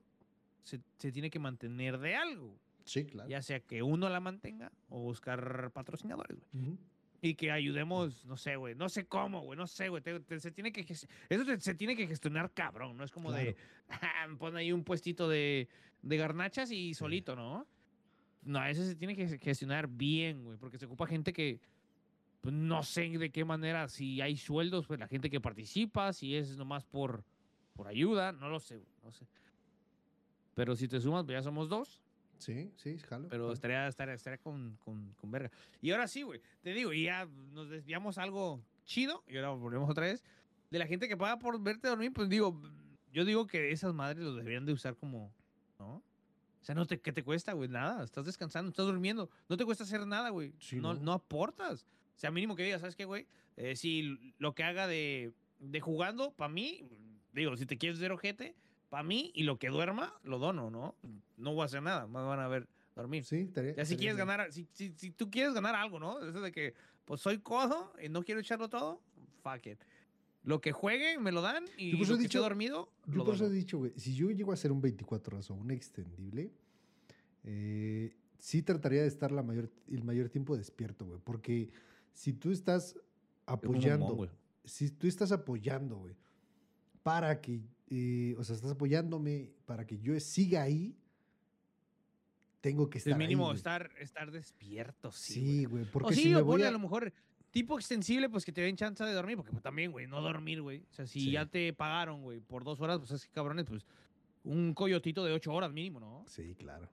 se, se tiene que mantener de algo. Sí, claro. Ya sea que uno la mantenga o buscar patrocinadores, güey. Ujú. Y que ayudemos, no sé, güey. No sé cómo, güey. No sé, güey. se tiene que Eso se, se tiene que gestionar cabrón. No es como de. Pon ahí un puestito de, de garnachas y solito, ¿no? No, eso se tiene que gestionar bien, güey. Porque se ocupa gente que. pues, no sé de qué manera. Si hay sueldos, pues la gente que participa. Si es nomás por, por ayuda. No lo sé, güey. No sé. Pero si te sumas, pues ya somos dos. Sí, sí, jalo. Pero jalo. estaría, estaría, estaría con, con, con verga. Y ahora sí, güey. Te digo, y ya nos desviamos algo chido. Y ahora volvemos otra vez. De la gente que paga por verte dormir, pues digo, yo digo que esas madres los deberían de usar como, ¿no? O sea, no te, ¿qué te cuesta, güey? Nada. Estás descansando, estás durmiendo. No te cuesta hacer nada, güey. Sí, no, ¿no? no aportas. O sea, mínimo que digas, ¿sabes qué, güey? Eh, si lo que haga de, de jugando, para mí, digo, si te quieres ver ojete, para mí, y lo que duerma, lo dono, ¿no? No voy a hacer nada, me van a ver dormir. Sí, estaría. Ya si quieres bien. ganar, si, si, si tú quieres ganar algo, ¿no? Eso de que, pues soy codo y no quiero echarlo todo, fuck it. Lo que juegue, me lo dan y Yo por lo he que dicho- dormido, Yo lo por eso he dicho, güey, si yo llego a hacer un 24 horas o un extendible, eh, sí trataría de estar la mayor, el mayor tiempo despierto, güey. Porque si tú estás apoyando, güey. si tú estás apoyando, güey, para que, eh, o sea, estás apoyándome para que yo siga ahí, tengo que estar El mínimo estar, estar despierto, sí. Sí, güey, porque o sí, si me o voy a... a lo mejor tipo extensible, pues que te den chance de dormir, porque pues, también, güey, no dormir, güey. O sea, si Sí. ya te pagaron, güey, por dos horas, pues es que cabrones, pues un coyotito de ocho horas mínimo, ¿no? Sí, claro.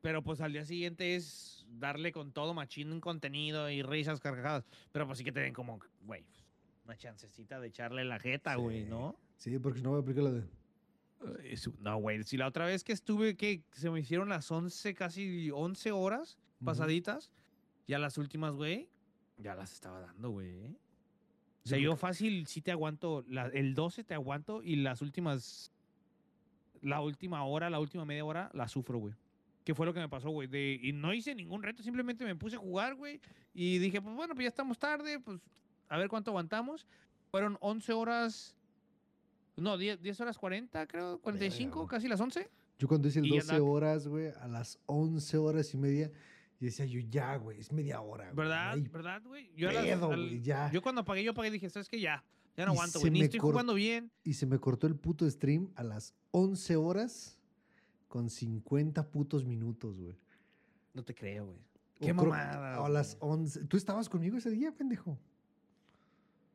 Pero pues al día siguiente es darle con todo machín en contenido y risas carcajadas. Pero pues sí que te den como, güey, una chancecita de echarle la jeta, güey, Sí. ¿no? Sí, porque no voy a aplicar la de... Eh, No, güey, si la otra vez que estuve, que se me hicieron las 11, casi 11 horas Ujú. pasaditas, ya las últimas, güey, ya las estaba dando, güey. O sea, Sí, yo fácil sí te aguanto, la- el 12 te aguanto y las últimas, la última hora, la última media hora, la sufro, güey. ¿Qué fue lo que me pasó, güey? Y no hice ningún reto, simplemente me puse a jugar, güey. Y dije, pues bueno, pues ya estamos tarde, pues a ver cuánto aguantamos. Fueron 11 horas, no, 10, 10 horas 40, creo, 45, Verga. casi las 11. Yo cuando hice el Y ya 12 andaba- horas, güey, a las 11 horas y media, yo decía yo, ya, güey, es media hora, güey. ¿Verdad? hay ¿Verdad, güey? Yo, las- pedo, al- ya. yo cuando apagué, yo apagué y dije, ¿sabes qué? Ya, ya no Y aguanto, güey. Ni me estoy cor- jugando bien. Y se me cortó el puto stream a las 11 horas con 50 putos minutos, güey. No te creo, güey. O Qué creo- mamada. A las 11. ¿Tú estabas conmigo ese día, pendejo?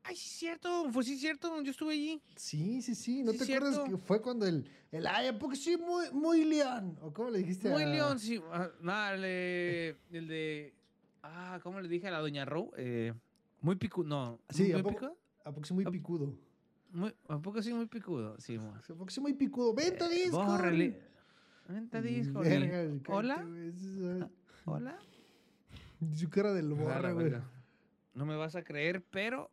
Ay, sí, es cierto. Fue sí, cierto. Yo estuve allí. Sí, sí, sí. ¿No Sí, te acuerdas que fue cuando el, el ay, porque sí, muy, muy león? ¿O cómo le dijiste? Muy a- león, sí. ah, Nada, el de, el de. Ah, ¿cómo le dije a la doña Row? Eh, muy picudo. No. Sí, muy ¿a poco? picudo. ¿A poco sí muy ¿A- picudo? Muy- ¿A poco sí muy picudo? Sí, mo. ¿A poco sí muy picudo? ¡Vente, Eh, Discord! bórrale. Vente a Discord. y- Verga, cállate, Hola. es- Hola. Su cara del borra, güey. No me vas a creer, pero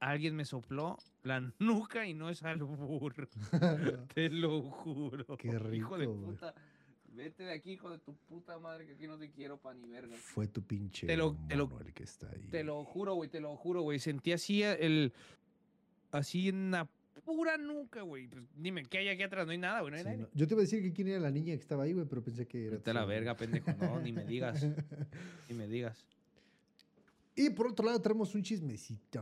alguien me sopló la nuca y no es albur. Te lo juro. Qué Hijo de rico, puta. Vete de aquí, hijo de tu puta madre, que aquí no te quiero pa' ni verga. Fue tu pinche Te lo- te lo- mono el que está ahí. Te lo juro, güey, te lo juro, güey. Sentí así el. Así en la pura nuca, güey. Pues dime, ¿qué hay aquí atrás? No hay nada, güey. No hay Sí, nadie. no. Yo te iba a decir que quién era la niña que estaba ahí, güey, pero pensé que era. Vete a la verga, pendejo. No, ni me digas. Ni me digas. Y por otro lado tenemos un chismecito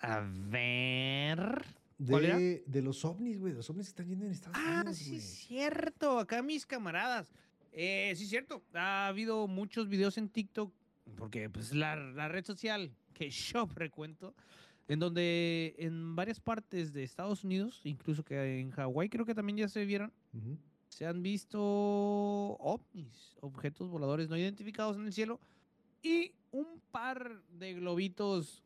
A ver. De, de los ovnis, güey. Los ovnis que están yendo en Estados Ah, Unidos, sí, güey. es cierto. Acá mis camaradas. Eh, sí, es cierto. Ha habido muchos videos en TikTok, porque pues la, la red social que yo frecuento, en donde en varias partes de Estados Unidos, incluso que en Hawái creo que también ya se vieron, se han visto ovnis, objetos voladores no identificados en el cielo, y un par de globitos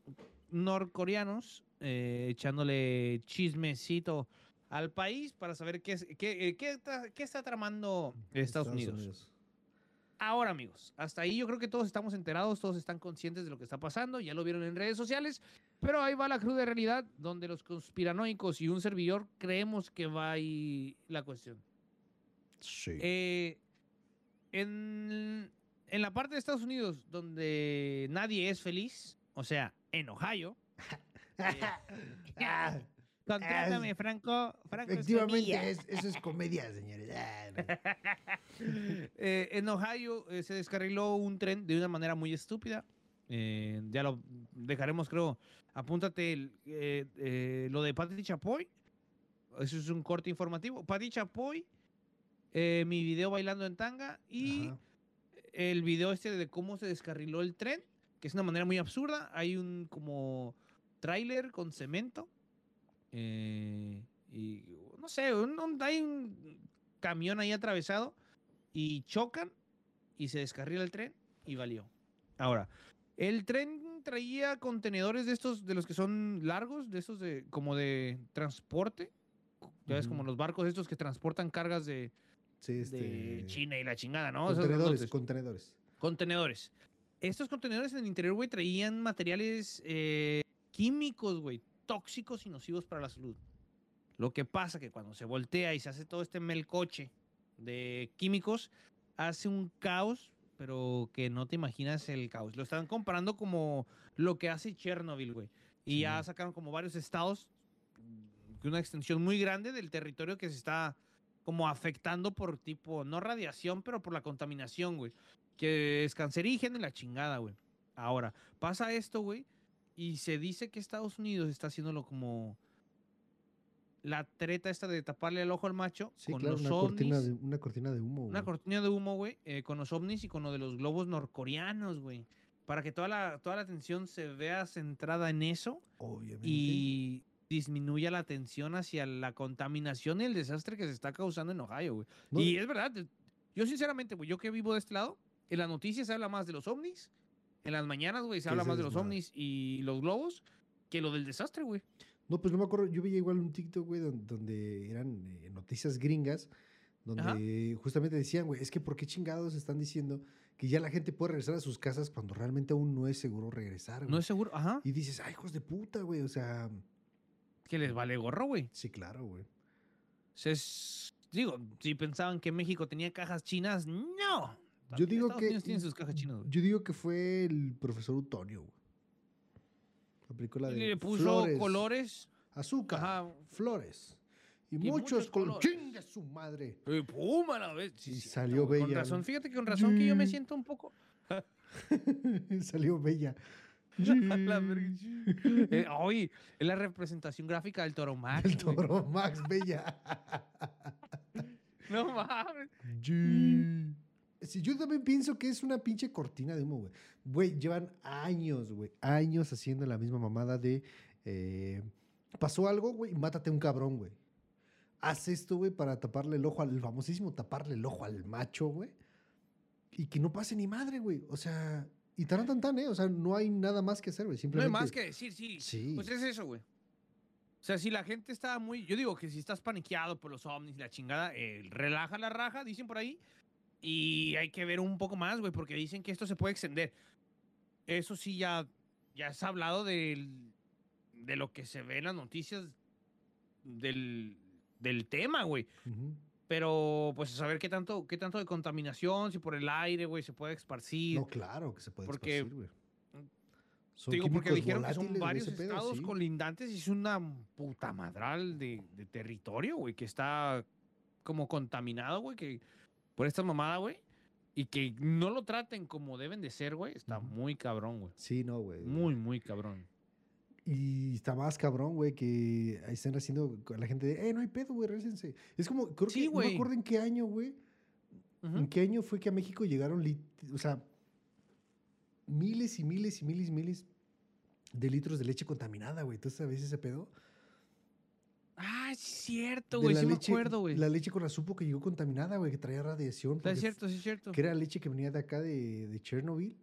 norcoreanos eh, echándole chismecito al país para saber qué, es- qué, eh, qué está, qué está tramando Estados, Unidos. Ahora, amigos, hasta ahí yo creo que todos estamos enterados, todos están conscientes de lo que está pasando, ya lo vieron en redes sociales, pero ahí va la cruda realidad donde los conspiranoicos y un servidor creemos que va ahí la cuestión. Sí. Eh, en, en la parte de Estados Unidos donde nadie es feliz, o sea, en Ohio, Ah, contrátame, Ah, Franco. Franco efectivamente, es- eso es comedia, señores. Ah, no. Eh, en Ohio eh, se descarriló un tren de una manera muy estúpida. Eh, ya lo dejaremos, creo. Apúntate el, lo de Pati Chapoy. Eso es un corte informativo. Pati Chapoy, mi video bailando en tanga y Ajá. el video este de cómo se descarriló el tren, que es una manera muy absurda. Hay un como tráiler con cemento. eh, y no sé, un- un- hay un camión ahí atravesado y chocan y se descarrila el tren y valió. Ahora, el tren traía contenedores de estos, de los que son largos, de estos de como de transporte. Ya ves, como los barcos estos que transportan cargas de, Sí, de este, China y la chingada, ¿no? Contenedores, contenedores. Contenedores. Estos contenedores en el interior, güey, traían materiales eh, químicos, güey, tóxicos y nocivos para la salud. Lo que pasa que cuando se voltea y se hace todo este melcoche de químicos, hace un caos, pero que no te imaginas el caos. Lo están comparando como lo que hace Chernobyl, güey. Y ya Simón. sacaron como varios estados, mm, una extensión muy grande del territorio que se está como afectando por tipo, no radiación, pero por la contaminación, güey que es cancerígeno y la chingada, güey. Ahora, pasa esto, güey, y se dice que Estados Unidos está haciéndolo como la treta esta de taparle el ojo al macho Sí, con claro, los una cortina, ovnis. de, una cortina de humo. Una güey. cortina de humo, güey, eh, con los ovnis y con lo de los globos norcoreanos, güey. Para que toda la, toda la atención se vea centrada en eso Obviamente. y disminuya la atención hacia la contaminación y el desastre que se está causando en Ohio, güey. No, Y es verdad, yo sinceramente, güey, yo que vivo de este lado, en las noticias se habla más de los ovnis, en las mañanas, güey, se habla más de los ovnis y los globos que lo del desastre, güey. No, pues no me acuerdo. Yo veía igual un TikTok, güey, donde, donde eran eh, noticias gringas, donde justamente decían, güey, es que ¿por qué chingados están diciendo que ya la gente puede regresar a sus casas cuando realmente aún no es seguro regresar, güey? No es seguro, ajá, Y dices, ay, hijos de puta, güey, o sea, que les vale gorro, güey. sí, claro, güey. Es- digo, si pensaban que México tenía cajas chinas, no. Yo También digo Estados que. Unidos tiene sus cajas chinas, güey. Yo digo que fue el profesor Utonio, güey. Aplicó la de. Le puso flores, colores, Azúcar. ajá, Flores. Y, Y muchos, muchos colores. colores. ¡Chinga su madre! y pum, a la vez. Sí, Y salió güey, Con bella, razón, fíjate que con razón que yo me Sí. siento un poco... Salió bella. La verga. Eh, oye, es la representación gráfica del Toro Max. El toro Max Bella. No mames. Sí, yo también pienso que es una pinche cortina de humo, güey. Güey, llevan años, güey. Años haciendo la misma mamada de. eh, pasó algo, güey, mátate a un cabrón, güey. Haz esto, güey, para taparle el ojo al el famosísimo taparle el ojo al macho, güey. Y que no pase ni madre, güey. O sea, y tan tan tan, ¿eh? O sea, no hay nada más que hacer, güey. No hay Simplemente. más que decir, sí. Sí. Pues es eso, güey. O sea, si la gente está muy. Yo digo que si estás paniqueado por los ovnis y la chingada, eh, relaja la raja, dicen por ahí. Y hay que ver un poco más, güey, porque dicen que esto se puede extender. Eso sí, ya, ya se ha hablado del, de lo que se ve en las noticias del, del tema, güey. Ujú. Pero, pues, a saber qué tanto, qué tanto de contaminación, si por el aire, güey, se puede esparcir. No, claro que se puede Porque- esparcir, güey. Digo, porque dijeron que son varios pedo, estados sí. colindantes y es una puta madral de, de territorio, güey, que está como contaminado, güey, que por esta mamada, güey, y que no lo traten como deben de ser, güey, está muy cabrón, güey. Sí, no, güey. Muy, muy cabrón. Y está más cabrón, güey, que ahí están haciendo la gente de, eh, no hay pedo, güey, récense. Es como, creo Sí, que, no me acuerdo en qué año, güey. Ujú. ¿En qué año fue que a México llegaron, o sea, miles y miles y miles y miles de litros de leche contaminada, güey. ¿Tú sabes ese pedo? Ah, es cierto, güey. Sí me leche- acuerdo, güey. La leche con la supo que llegó contaminada, güey, que traía radiación. Es cierto, sí es cierto. Que era leche que venía de acá de, de Chernobyl.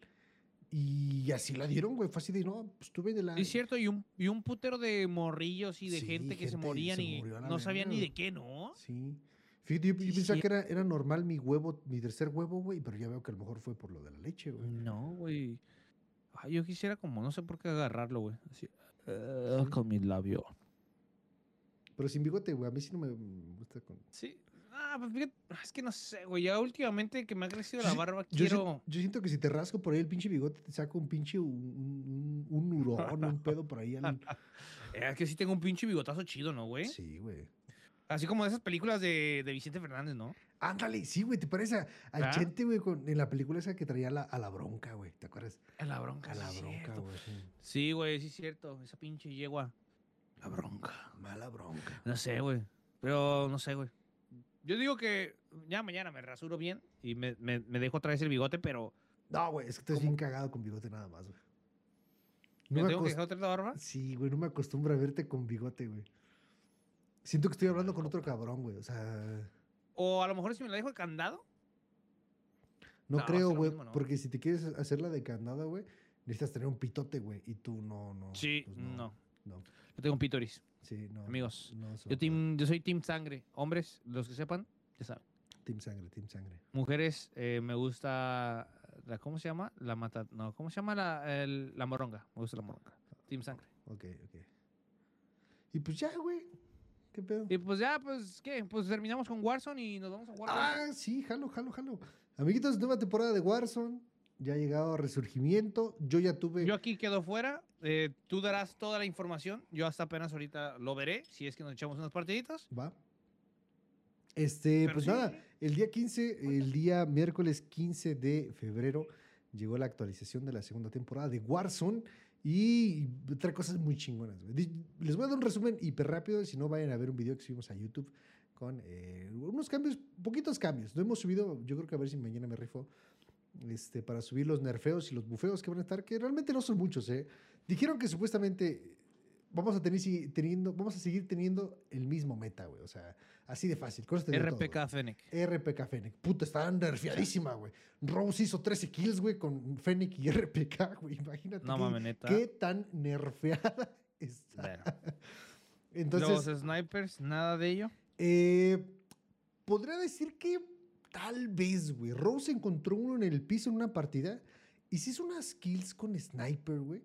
Y así la dieron, güey. Fue así de, no, pues tú de la... Es cierto, y un, y un putero de morrillos y de Sí, gente que se morían se y no sabían ni de qué, ¿no? Sí. Fíjate, yo, yo Sí, pensaba sí. que era, era normal mi huevo, mi tercer huevo, güey, pero ya veo que a lo mejor fue por lo de la leche, güey. No, güey. Yo quisiera como, no sé por qué agarrarlo, güey. Así, Sí. con mi labio. Pero sin bigote, güey. A mí sí no me gusta con... Sí. Ah, pues fíjate, es que no sé, güey. Ya últimamente que me ha crecido la barba, Yo, si- quiero... yo siento que si te rasco por ahí el pinche bigote, te saco un pinche, un, un, un hurón, un pedo por ahí. al- Eh, Es que sí tengo un pinche bigotazo chido, ¿no, güey? Sí, güey. Así como de esas películas de, de Vicente Fernández, ¿no? Ándale, sí, güey, te parece a, al ¿Ah? Chente, güey, con- en la película esa que traía la- a la bronca, güey. ¿Te acuerdas? A la bronca. A la sí bronca, güey. sí. Sí, güey, sí es cierto. Esa pinche yegua. La bronca. Mala bronca. No sé, güey. Pero no sé, güey. Yo digo que ya mañana me rasuro bien y me, me, me dejo otra vez el bigote, pero No, güey, es que estás ¿Cómo? bien cagado con bigote nada más, güey. ¿me No me tengo que acost- dejar otra barba? Sí, güey, no me acostumbro a verte con bigote, güey. Siento que estoy hablando con otro cabrón, güey. O sea, O a lo mejor si me la dejo de candado. no creo, güey. Porque si te quieres hacer la de candada, güey, necesitas tener un pitote, güey. Y tú no, no. sí, pues no. No, Yo tengo un pítoris. sí, no. Amigos, no Yo, team, yo soy team sangre. Hombres, los que sepan, ya saben. Team sangre, team sangre. Mujeres, eh, me gusta la, ¿cómo se llama? La mata, no, ¿cómo se llama la, el- la moronga? Me gusta la moronga. Team sangre. Ok, ok. Y pues ya, güey. ¿Qué pedo? Y pues ya, pues, ¿qué? Pues terminamos con Warzone y nos vamos a Warzone. Ah, sí, jalo, jalo, jalo. Amiguitos, nueva temporada de Warzone. Ya ha llegado a Resurgimiento. Yo ya tuve. Yo aquí quedo fuera. Eh, tú darás toda la información. Yo hasta apenas ahorita lo veré, si es que nos echamos unas partiditas. Va. Este, Pero pues sí, nada, el día 15, el día miércoles 15 de febrero, llegó la actualización de la segunda temporada de Warzone y trae cosas muy chingonas. Les voy a dar un resumen hiper rápido, si no vayan a ver un video que subimos a YouTube con eh, unos cambios, poquitos cambios. No hemos subido, yo creo que a ver si mañana me rifo, este, para subir los nerfeos y los bufeos que van a estar, que realmente no son muchos, ¿eh? Dijeron que supuestamente vamos a tener, teniendo, vamos a seguir teniendo el mismo meta, güey. O sea, así de fácil. con eso te digo todo. RPK Fennec. RPK Fennec. Puta, está nerfeadísima, güey. Rose hizo 13 kills, güey, con Fennec y RPK, güey. Imagínate. No qué, mames, neta. qué tan nerfeada está. Bueno. Entonces, Los snipers, nada de ello. eh, podría decir que tal vez, güey. Rose encontró uno en el piso en una partida y se hizo unas kills con sniper, güey.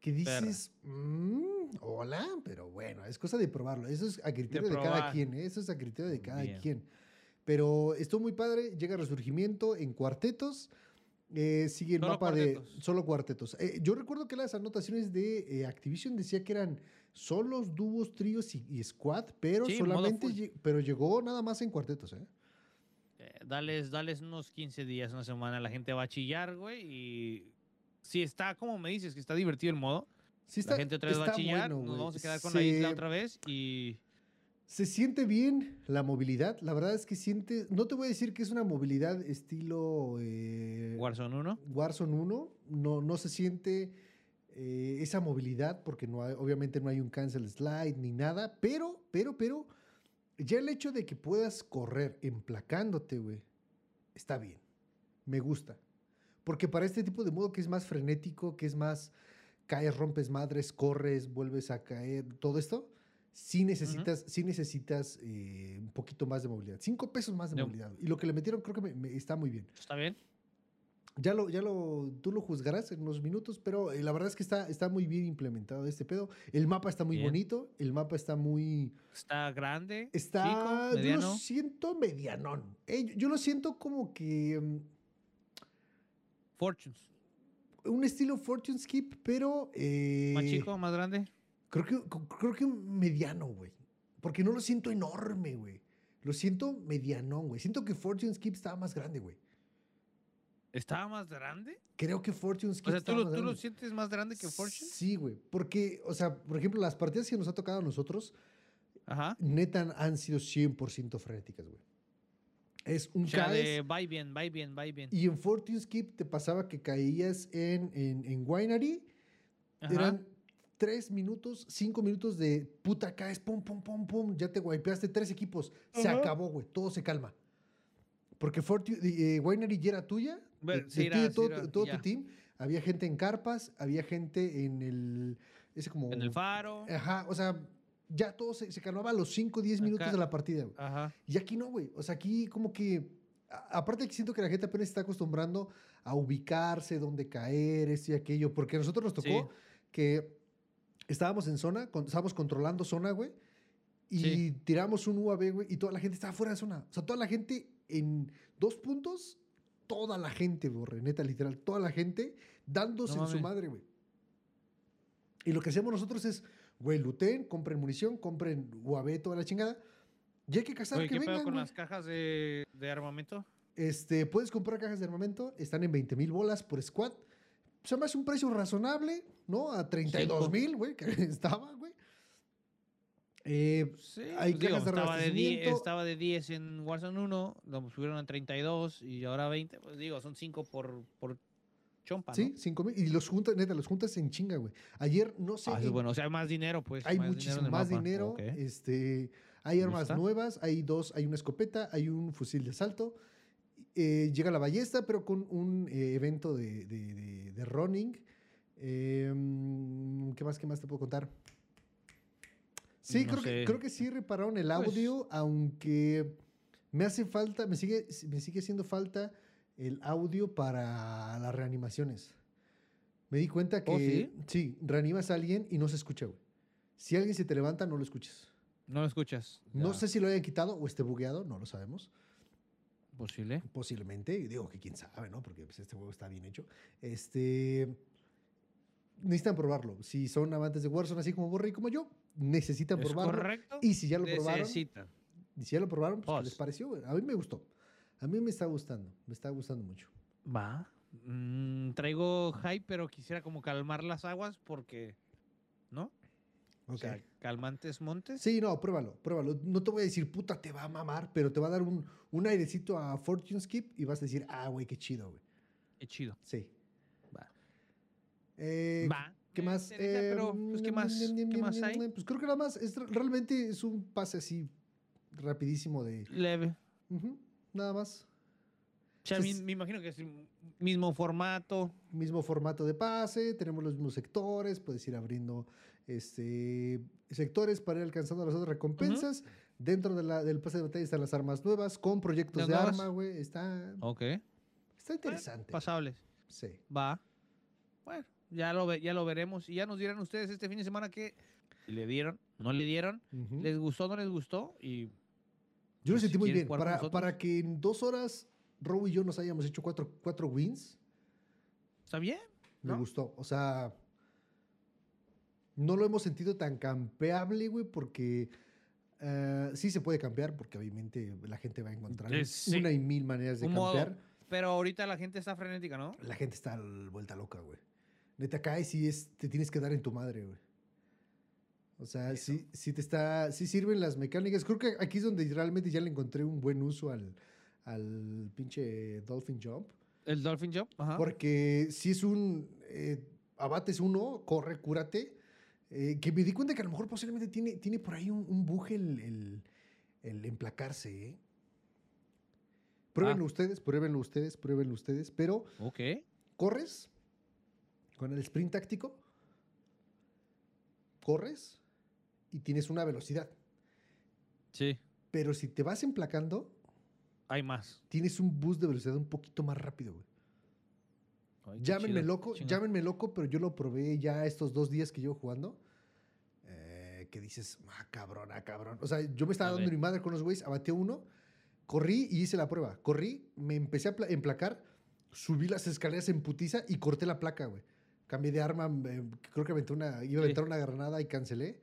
Que dices, "Mm, hola, pero bueno, es cosa de probarlo. Eso es a criterio de, cada quien, ¿eh? Eso es a criterio de cada Bien. quien. Pero estuvo muy padre, llega Resurgimiento en cuartetos. eh, sigue el Solo mapa de solo cuartetos. Eh, yo recuerdo que las anotaciones de eh, Activision decía que eran solos, dúos, tríos y, y squad, pero Sí, solamente pero llegó nada más en cuartetos, dales, dales unos 15 días, una semana, la gente va a chillar, güey. Y si está, como me dices, que está divertido el modo, Sí la gente otra vez va a está chillar, bueno, nos vamos a quedar con la isla otra vez y... Se siente bien la movilidad. La verdad es que siente. No te voy a decir que es una movilidad estilo eh, Warzone 1. Warzone 1. No, no se siente eh, esa movilidad porque no hay- obviamente no hay un cancel slide ni nada. Pero, pero, pero, ya el hecho de que puedas correr emplacándote, güey, está bien. Me gusta. Porque para este tipo de modo que es más frenético, que es más caes, rompes madres, corres, vuelves a caer, todo esto, sí necesitas, sí necesitas eh, un poquito más de movilidad. Cinco pesos más de movilidad. Y lo que le metieron creo que me- me- está muy bien. ¿Está bien? Ya lo, ya lo, tú lo juzgarás en unos minutos, pero eh, la verdad es que está, está muy bien implementado este pedo. El mapa está muy Bien. bonito, el mapa está muy... ¿Está grande? Está, chico, yo lo siento medianón. Eh, yo- lo siento como que mm, Fortunes. un estilo Fortune Skip, pero... eh, ¿Más chico, más grande? Creo que, creo que mediano, güey. Porque no lo siento enorme, güey. Lo siento medianón, güey. Siento que Fortune Skip estaba más grande, güey. ¿Estaba más grande? Creo que Fortune Skip O sea, ¿tú, lo, más ¿tú lo grande. sientes más grande que Fortune? Sí, güey. Porque, o sea, por ejemplo, las partidas que nos ha tocado a nosotros, Ajá. neta, han sido 100% frenéticas, güey. Es un O sea, de va y bien, va y bien, va y bien. y en Fortune Skip te pasaba que caías en, en, en Winery, Ajá. eran tres minutos, cinco minutos de puta caes, pum, pum, pum, pum, ya te wipeaste tres equipos. Se acabó, güey, todo se calma. Porque Fortu eh, Winery ya era tuya, Ver, de- todo, todo tu team. Había gente en carpas, había gente en el... Ese como... En el faro. Ajá, o sea, ya todo se, se calmaba a los 5 o 10 minutos Acá- de la partida. Ajá. Y aquí no, güey. O sea, aquí como que... a- Aparte que siento que la gente apenas está acostumbrando a ubicarse, dónde caer, esto y aquello. Porque a nosotros nos tocó Sí. que estábamos en zona, con- estábamos controlando zona, güey. Y Sí. tiramos un UAV, güey, y toda la gente estaba fuera de zona. O sea, toda la gente en dos puntos, toda la gente, borre, neta, literal, toda la gente dándose No en su madre, güey. Y lo que hacemos nosotros es, güey, luten, compren munición, compren UAV, toda la chingada. Y hay que cazar Oye, que ¿qué pedo vengan, con las cajas de, de armamento? Este, puedes comprar cajas de armamento, están en 20 mil bolas por squad. Se me hace un precio razonable, ¿no? A 32 mil, güey, que estaba, güey. Eh, Sí, Hay pues digo, cajas de estaba, de 10, abastecimiento. estaba de 10 en Warzone 1, lo subieron a 32 y ahora 20. Pues digo, son 5 por, por chompa, sí, 5 mil. Y los juntas, neta, los juntas en chinga, güey. Ayer, no sé. Ah, en- bueno, o sea, hay más dinero, pues. hay más muchísimo más mapa. dinero. Este, hay armas gusta. nuevas, hay dos, hay una escopeta, hay un fusil de asalto. eh, llega la ballesta, pero con un eh, evento de, de, de- de running. Mm, ¿Qué más? ¿Qué más te puedo contar? Sí, No creo, que, creo que sí repararon el Pues- audio, aunque me hace falta, me sigue, me sigue haciendo falta el audio para las reanimaciones. Me di cuenta que ¿Oh, sí? sí, reanimas a alguien y no se escucha, güey. Si alguien se te levanta, no lo escuchas. No lo escuchas. No sé si lo hayan quitado o esté bugueado, no lo sabemos. Posible. Posiblemente, y digo que quién sabe, ¿no? Porque pues, este juego está bien hecho. Este. Necesitan probarlo. Si son amantes de Warzone, así como Borre y como yo, necesitan ¿Es probarlo. correcto? Y si ya lo probaron, Necesitan. y si ya lo probaron, pues, ¿qué les pareció? A mí me gustó. A mí me está gustando. Me está gustando mucho. Va. Mm, traigo hype, pero quisiera como calmar las aguas porque. ¿No? O Ok. sea, calmantes montes. Sí, no, pruébalo, pruébalo. No te voy a decir, puta, te va a mamar, pero te va a dar un, un airecito a Fortune Skip y vas a decir, ah, güey, qué chido, güey. Qué chido. Sí. Va. Eh, Va. ¿Qué me más? interesa, Eh, pero, pues, ¿qué mm, más? mm, ¿Qué mm, más hay? Pues creo que nada más, es, realmente es un pase así rapidísimo de... Leve. Nada más. O sea, me imagino que es el mismo formato. Mismo formato de pase, tenemos los mismos sectores, puedes ir abriendo este, sectores para ir alcanzando las otras recompensas. Dentro de la- del pase de batalla están las armas nuevas, con proyectos de nuevas. arma, güey. Está, Ok. está interesante. Pasables. Sí. Va. Bueno, ya lo, ve- ya lo veremos. Y ya nos dirán ustedes este fin de semana que le dieron, no le dieron, les gustó, no les gustó. Y Yo lo pues, sentí si muy bien. Para, para que en dos horas Rob y yo nos hayamos hecho cuatro, cuatro wins, está bien. me ¿No? gustó. O sea, no lo hemos sentido tan campeable, güey, porque eh, sí se puede campear, porque obviamente la gente va a encontrar sí. una y mil maneras de Un modo. campear. Pero ahorita la gente está frenética, ¿no? La gente está vuelta loca, güey. Neta, caes y es, te tienes que dar en tu madre, güey. O sea, Eso. sí, sí te está, sí sirven las mecánicas. Creo que aquí es donde realmente ya le encontré un buen uso al, al pinche Dolphin Jump. El Dolphin Job. Ajá. Porque si es un eh, abates uno, corre, cúrate. eh, que me di cuenta que a lo mejor posiblemente tiene, tiene por ahí un, un buje el, el, el emplacarse, ¿eh? Pruébenlo Ah. ustedes, pruébenlo ustedes, pruébenlo ustedes. Pero Ok. corres con el sprint táctico, corres y tienes una velocidad. Sí. Pero si te vas emplacando, Hay más. tienes un boost de velocidad un poquito más rápido, güey. Ay, Llámenme chido, loco, llámenme loco, pero yo lo probé ya estos dos días que llevo jugando. eh, que dices, ah, cabrón, ah, cabrón. O sea, yo me estaba A dando ver. mi madre con los güeyes, abateé uno, corrí y hice la prueba. Corrí, me empecé a pla- emplacar, subí las escaleras en putiza y corté la placa, güey. Cambié de arma, eh, creo que aventé una, iba a Sí. aventar una granada y cancelé.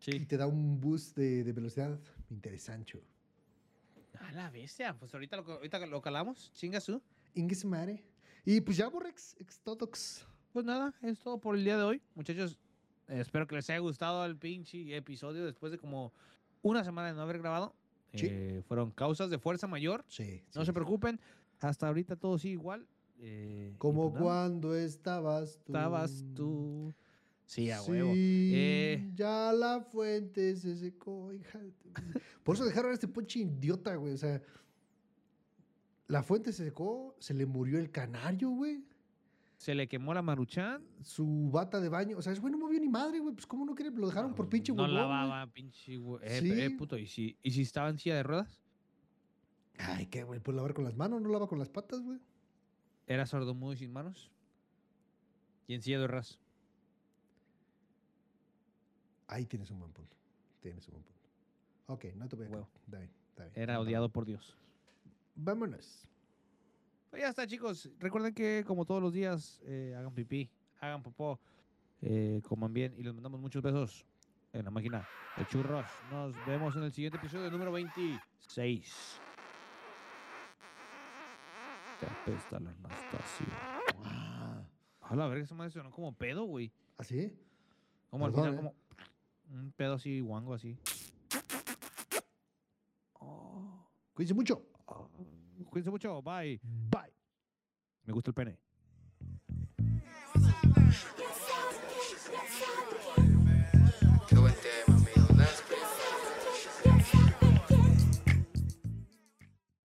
Y Sí. te da un boost de, de velocidad interesante. A la bestia. Pues ahorita lo, ahorita lo calamos. Chinga su. Inges madre. Y pues ya, Borrex, Extotox. Pues nada, es todo por el día de hoy. Muchachos, eh, espero que les haya gustado el pinche episodio después de como una semana de no haber grabado. Sí. Eh, fueron causas de fuerza mayor. Sí. No sí. se preocupen. Hasta ahorita todo sigue igual. Eh, Como pues cuando estabas tú. estabas tú. Sí, a huevo. Sí, Eh. ya la fuente se secó, hija. Por eso dejaron a este ponche idiota, güey. O sea, la fuente se secó, se le murió el canario, güey. Se le quemó la maruchan. Su bata de baño. O sea, ese güey no movió ni madre, güey. Pues, ¿cómo no quiere? Lo dejaron por pinche No güey. lavaba, pinche hue- Eh, Sí. eh, puto, ¿y si, ¿y si estaba en silla de ruedas? Ay, qué, güey. Puede lavar con las manos, no lava con las patas, güey. ¿Era sordomudo y sin manos? ¿Y en silla de ruedas? Ahí tienes un buen punto. Tienes un buen punto. Ok, no te voy a creer. Está bien, está bien. Era odiado por Dios. Vámonos. Pues ya está, chicos. Recuerden que, como todos los días, eh, hagan pipí, hagan popó, eh, coman bien y les mandamos muchos besos en la máquina de churros. Nos vemos en el siguiente episodio número 26. Te apesta la Anastasia. Ah, A la verga, esa madre sonó como pedo, güey. ¿Así? Como al final, eh. como un pedo así, guango así. Oh, Cuídense mucho. oh. Cuídense mucho, bye. Bye. Me gusta el pene.